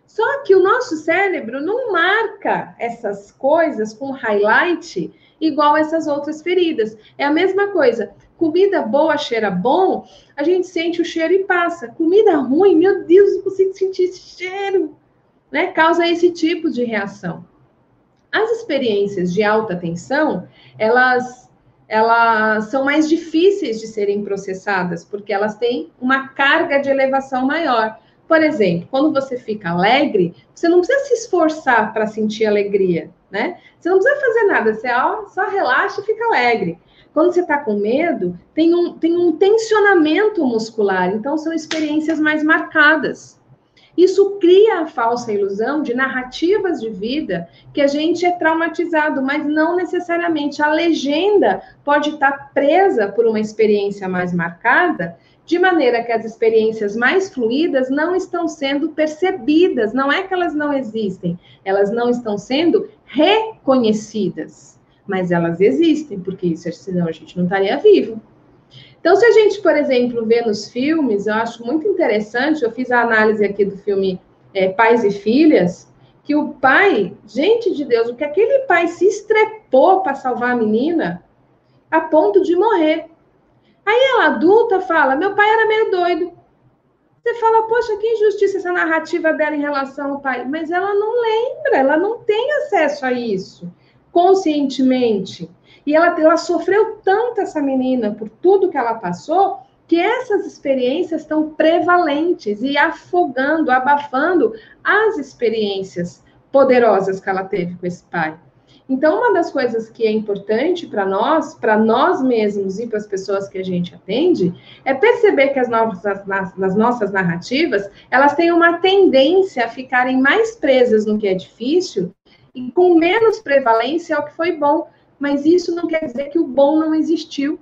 Só que o nosso cérebro não marca essas coisas com highlight igual essas outras feridas. É a mesma coisa. Comida boa cheira bom, a gente sente o cheiro e passa. Comida ruim, meu Deus, não consigo sentir esse cheiro. Né? Causa esse tipo de reação. As experiências de alta tensão, elas, elas são mais difíceis de serem processadas, porque elas têm uma carga de elevação maior. Por exemplo, quando você fica alegre, você não precisa se esforçar para sentir alegria, né? Você não precisa fazer nada, você só relaxa e fica alegre. Quando você está com medo, tem um, tem um tensionamento muscular, então são experiências mais marcadas. Isso cria a falsa ilusão de narrativas de vida que a gente é traumatizado, mas não necessariamente. A legenda pode estar presa por uma experiência mais marcada, de maneira que as experiências mais fluídas não estão sendo percebidas. Não é que elas não existem, elas não estão sendo reconhecidas. Mas elas existem, porque isso, senão a gente não estaria vivo. Então, se a gente, por exemplo, vê nos filmes, eu acho muito interessante, eu fiz a análise aqui do filme é, Pais e Filhas, que o pai, gente de Deus, o que aquele pai se estrepou para salvar a menina, a ponto de morrer. Aí ela adulta fala: meu pai era meio doido. Você fala, poxa, que injustiça essa narrativa dela em relação ao pai. Mas ela não lembra, ela não tem acesso a isso conscientemente. E ela, ela sofreu tanto, essa menina, por tudo que ela passou, que essas experiências estão prevalentes e afogando, abafando as experiências poderosas que ela teve com esse pai. Então, uma das coisas que é importante para nós, para nós mesmos e para as pessoas que a gente atende, é perceber que as nossas, nas, nossas narrativas, elas têm uma tendência a ficarem mais presas no que é difícil e com menos prevalência ao que foi bom mas isso não quer dizer que o bom não existiu.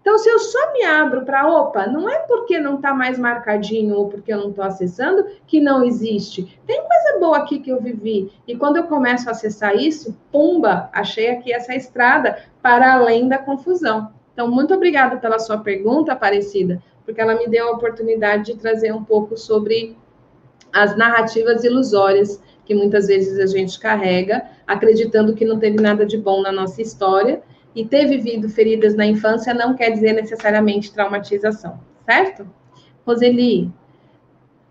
Então, se eu só me abro para, opa, não é porque não está mais marcadinho ou porque eu não estou acessando que não existe. Tem coisa boa aqui que eu vivi. E quando eu começo a acessar isso, pumba, achei aqui essa estrada para além da confusão. Então, muito obrigada pela sua pergunta, Aparecida, porque ela me deu a oportunidade de trazer um pouco sobre as narrativas ilusórias que muitas vezes a gente carrega, acreditando que não teve nada de bom na nossa história, e ter vivido feridas na infância não quer dizer necessariamente traumatização, certo? Roseli,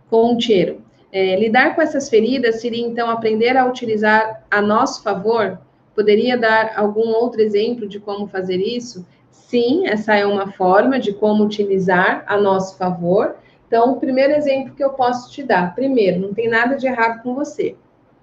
Contiero, é, lidar com essas feridas seria então aprender a utilizar a nosso favor? Poderia dar algum outro exemplo de como fazer isso? Sim, essa é uma forma de como utilizar a nosso favor. Então, o primeiro exemplo que eu posso te dar, primeiro, não tem nada de errado com você.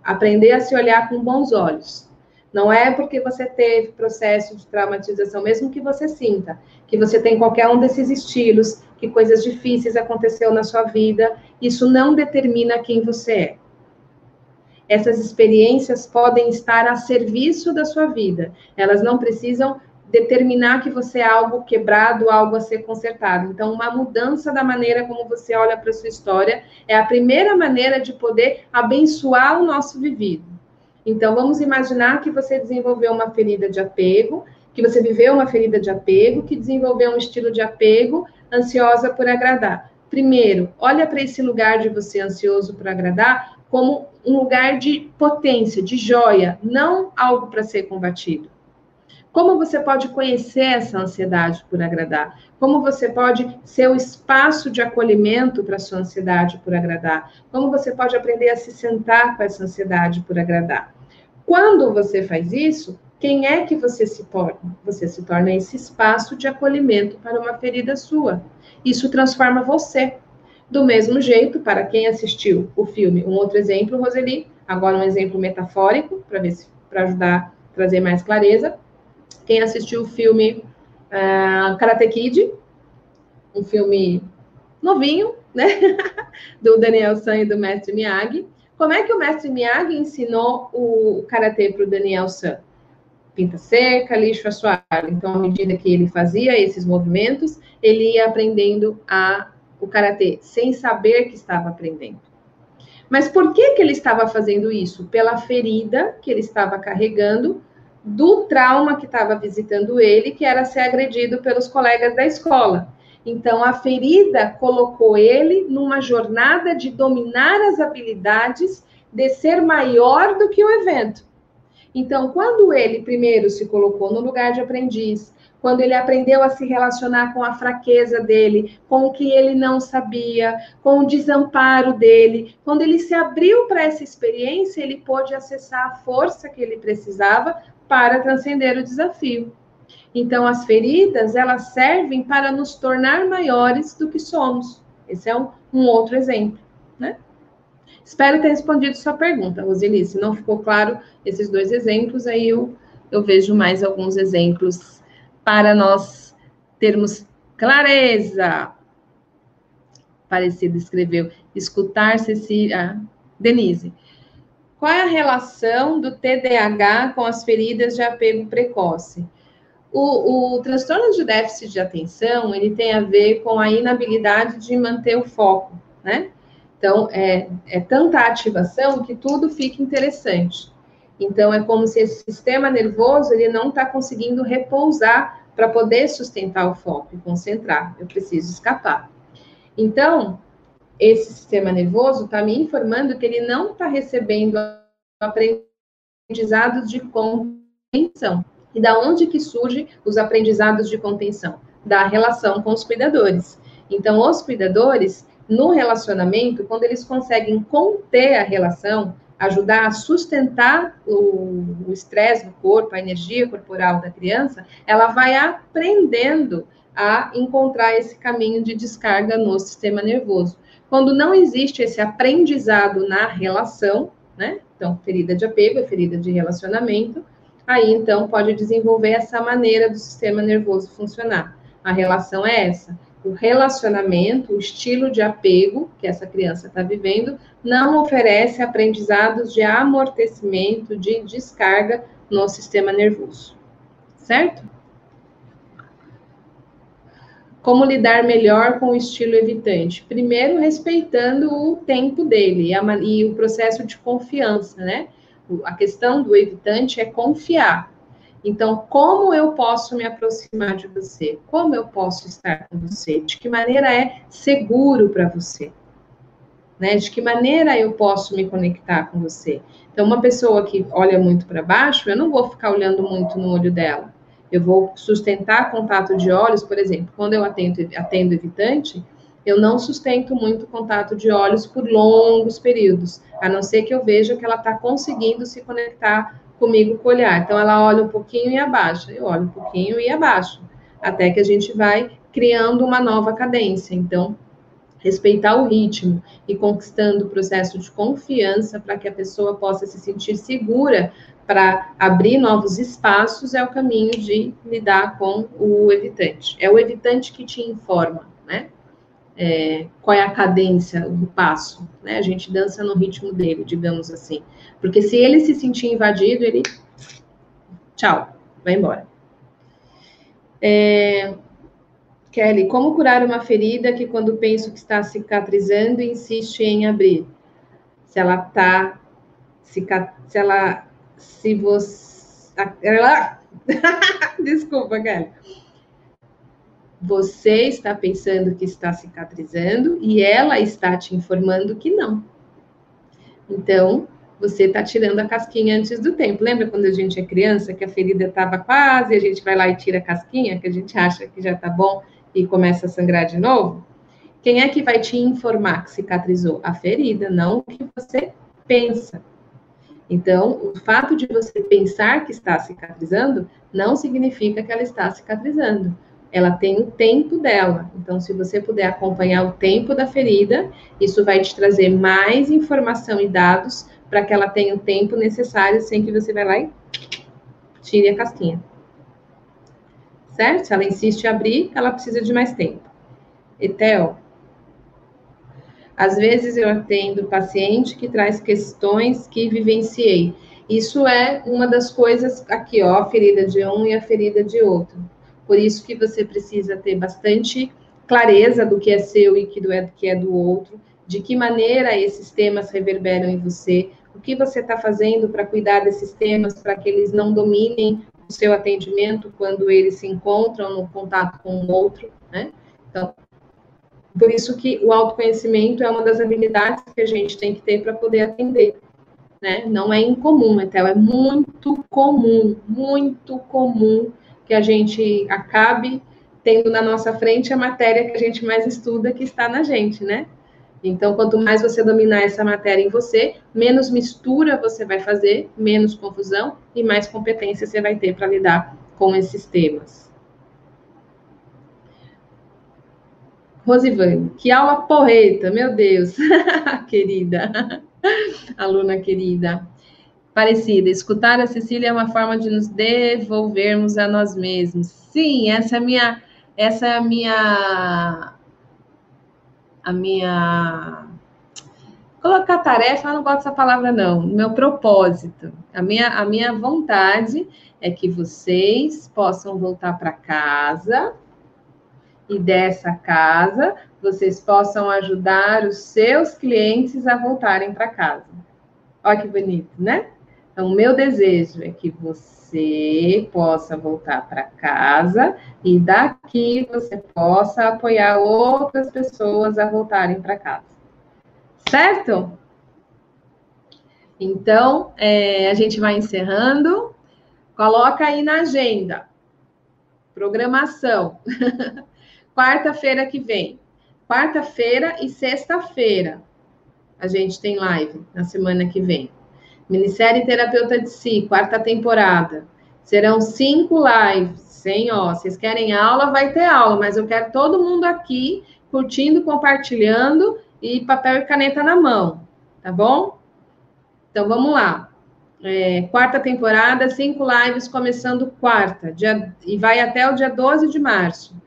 Aprender a se olhar com bons olhos. Não é porque você teve processo de traumatização, mesmo que você sinta que você tem qualquer um desses estilos, que coisas difíceis aconteceu na sua vida, isso não determina quem você é. Essas experiências podem estar a serviço da sua vida. Elas não precisam determinar que você é algo quebrado, algo a ser consertado. Então, uma mudança da maneira como você olha para a sua história é a primeira maneira de poder abençoar o nosso vivido. Então, vamos imaginar que você desenvolveu uma ferida de apego, que você viveu uma ferida de apego, que desenvolveu um estilo de apego ansiosa por agradar. Primeiro, olha para esse lugar de você ansioso por agradar como um lugar de potência, de joia, não algo para ser combatido. Como você pode conhecer essa ansiedade por agradar? Como você pode ser o espaço de acolhimento para sua ansiedade por agradar? Como você pode aprender a se sentar com essa ansiedade por agradar? Quando você faz isso, quem é que você se torna? Você se torna esse espaço de acolhimento para uma ferida sua. Isso transforma você. Do mesmo jeito, para quem assistiu o filme, um outro exemplo, Roseli, agora um exemplo metafórico, para ver se para ajudar a trazer mais clareza quem assistiu o filme uh, Karate Kid, um filme novinho, né? [LAUGHS] do Daniel San e do mestre Miyagi. Como é que o mestre Miyagi ensinou o karatê para o Daniel San? Pinta seca, lixo assoalho. Então, à medida que ele fazia esses movimentos, ele ia aprendendo a, o karatê, sem saber que estava aprendendo. Mas por que, que ele estava fazendo isso? Pela ferida que ele estava carregando do trauma que estava visitando ele, que era ser agredido pelos colegas da escola. Então, a ferida colocou ele numa jornada de dominar as habilidades, de ser maior do que o evento. Então, quando ele primeiro se colocou no lugar de aprendiz, quando ele aprendeu a se relacionar com a fraqueza dele, com o que ele não sabia, com o desamparo dele, quando ele se abriu para essa experiência, ele pôde acessar a força que ele precisava para transcender o desafio. Então, as feridas, elas servem para nos tornar maiores do que somos. Esse é um, um outro exemplo, né? Espero ter respondido sua pergunta, Roseli. Se não ficou claro esses dois exemplos, aí eu, eu vejo mais alguns exemplos para nós termos clareza. Aparecida escreveu, escutar Cecília. Ah, Denise, qual é a relação do TDAH com as feridas de apego precoce? O, o, transtorno de déficit de atenção, ele tem a ver com a inabilidade de manter o foco, né? Então, é, é tanta ativação que tudo fica interessante. Então, é como se esse sistema nervoso, ele não está conseguindo repousar para poder sustentar o foco e concentrar. Eu preciso escapar. Então, esse sistema nervoso está me informando que ele não está recebendo aprendizados de contenção. E da onde que surgem os aprendizados de contenção? Da relação com os cuidadores. Então, os cuidadores, no relacionamento, quando eles conseguem conter a relação, ajudar a sustentar o estresse do corpo, a energia corporal da criança, ela vai aprendendo a encontrar esse caminho de descarga no sistema nervoso. Quando não existe esse aprendizado na relação, né? Então, ferida de apego é ferida de relacionamento, aí então pode desenvolver essa maneira do sistema nervoso funcionar. A relação é essa. O relacionamento, o estilo de apego que essa criança está vivendo, não oferece aprendizados de amortecimento, de descarga no sistema nervoso. Certo? Como lidar melhor com o estilo evitante? Primeiro, respeitando o tempo dele e, a, e o processo de confiança, né? A questão do evitante é confiar. Então, como eu posso me aproximar de você? Como eu posso estar com você? De que maneira é seguro para você? Né? De que maneira eu posso me conectar com você? Então, uma pessoa que olha muito para baixo, eu não vou ficar olhando muito no olho dela. Eu vou sustentar contato de olhos, por exemplo, quando eu atendo, atendo evitante, eu não sustento muito contato de olhos por longos períodos, a não ser que eu veja que ela está conseguindo se conectar comigo com o olhar. Então, ela olha um pouquinho e abaixa, eu olho um pouquinho e abaixo, até que a gente vai criando uma nova cadência. Então, respeitar o ritmo e conquistando o processo de confiança para que a pessoa possa se sentir segura para abrir novos espaços é o caminho de lidar com o evitante. É o evitante que te informa, né? É, qual é a cadência do passo, né? A gente dança no ritmo dele, digamos assim. Porque se ele se sentir invadido, ele. Tchau, vai embora. É... Kelly, como curar uma ferida que, quando penso que está cicatrizando, insiste em abrir? Se ela está. Se ela. Se você. [LAUGHS] Desculpa, Kelly. Você está pensando que está cicatrizando e ela está te informando que não. Então, você está tirando a casquinha antes do tempo. Lembra quando a gente é criança, que a ferida estava quase, a gente vai lá e tira a casquinha, que a gente acha que já está bom e começa a sangrar de novo? Quem é que vai te informar que cicatrizou? A ferida, não o que você pensa. Então, o fato de você pensar que está cicatrizando não significa que ela está cicatrizando. Ela tem o tempo dela. Então, se você puder acompanhar o tempo da ferida, isso vai te trazer mais informação e dados para que ela tenha o tempo necessário sem que você vá lá e tire a casquinha. Certo? Se ela insiste em abrir, ela precisa de mais tempo. Etel. Às vezes eu atendo paciente que traz questões que vivenciei. Isso é uma das coisas aqui, ó, a ferida de um e a ferida de outro. Por isso que você precisa ter bastante clareza do que é seu e do que é do outro, de que maneira esses temas reverberam em você, o que você está fazendo para cuidar desses temas, para que eles não dominem o seu atendimento quando eles se encontram no contato com o outro, né? Então, por isso que o autoconhecimento é uma das habilidades que a gente tem que ter para poder atender, né? Não é incomum, então é muito comum, muito comum que a gente acabe tendo na nossa frente a matéria que a gente mais estuda que está na gente, né? Então, quanto mais você dominar essa matéria em você, menos mistura você vai fazer, menos confusão e mais competência você vai ter para lidar com esses temas. Rosivane, que aula porreta, meu Deus, [LAUGHS] querida, aluna querida. Parecida, escutar a Cecília é uma forma de nos devolvermos a nós mesmos. Sim, essa é minha, essa é a minha a minha colocar tarefa, eu não gosto dessa palavra não, meu propósito. A minha, a minha vontade é que vocês possam voltar para casa e dessa casa vocês possam ajudar os seus clientes a voltarem para casa. Olha que bonito, né? Então, o meu desejo é que você possa voltar para casa e daqui você possa apoiar outras pessoas a voltarem para casa. Certo? Então, é, a gente vai encerrando. Coloca aí na agenda. Programação. [LAUGHS] Quarta-feira que vem. Quarta-feira e sexta-feira. A gente tem live na semana que vem. Minissérie Terapeuta de Si, quarta temporada. Serão cinco lives, hein? Ó, vocês querem aula, vai ter aula, mas eu quero todo mundo aqui curtindo, compartilhando e papel e caneta na mão, tá bom? Então vamos lá. É, quarta temporada, cinco lives começando quarta, dia, e vai até o dia 12 de março.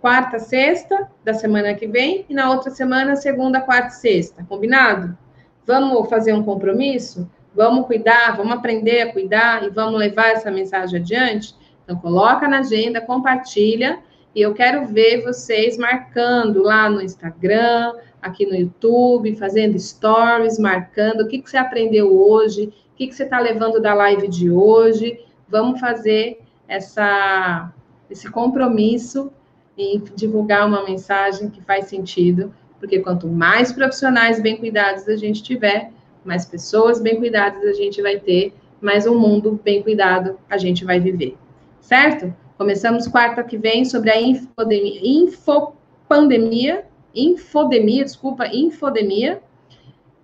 Quarta, sexta da semana que vem, e na outra semana, segunda, quarta e sexta. Combinado? Vamos fazer um compromisso? Vamos cuidar, vamos aprender a cuidar e vamos levar essa mensagem adiante? Então, coloca na agenda, compartilha, e eu quero ver vocês marcando lá no Instagram, aqui no YouTube, fazendo stories, marcando o que, que você aprendeu hoje, o que, que você está levando da live de hoje. Vamos fazer essa, esse compromisso em divulgar uma mensagem que faz sentido porque quanto mais profissionais bem cuidados a gente tiver, mais pessoas bem cuidadas a gente vai ter, mais um mundo bem cuidado a gente vai viver. Certo? Começamos quarta que vem sobre a infodemia, infopandemia, infodemia, desculpa, infodemia,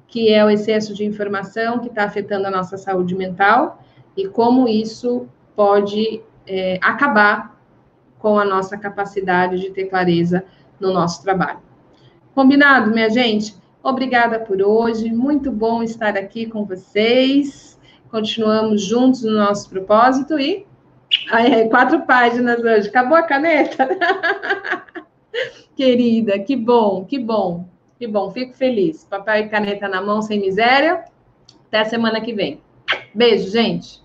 que é o excesso de informação que está afetando a nossa saúde mental e como isso pode é, acabar com a nossa capacidade de ter clareza no nosso trabalho. Combinado, minha gente? Obrigada por hoje. Muito bom estar aqui com vocês. Continuamos juntos no nosso propósito e Ai, quatro páginas hoje. Acabou a caneta? [LAUGHS] Querida, que bom, que bom, que bom. Fico feliz. Papel e caneta na mão, sem miséria. Até semana que vem. Beijo, gente.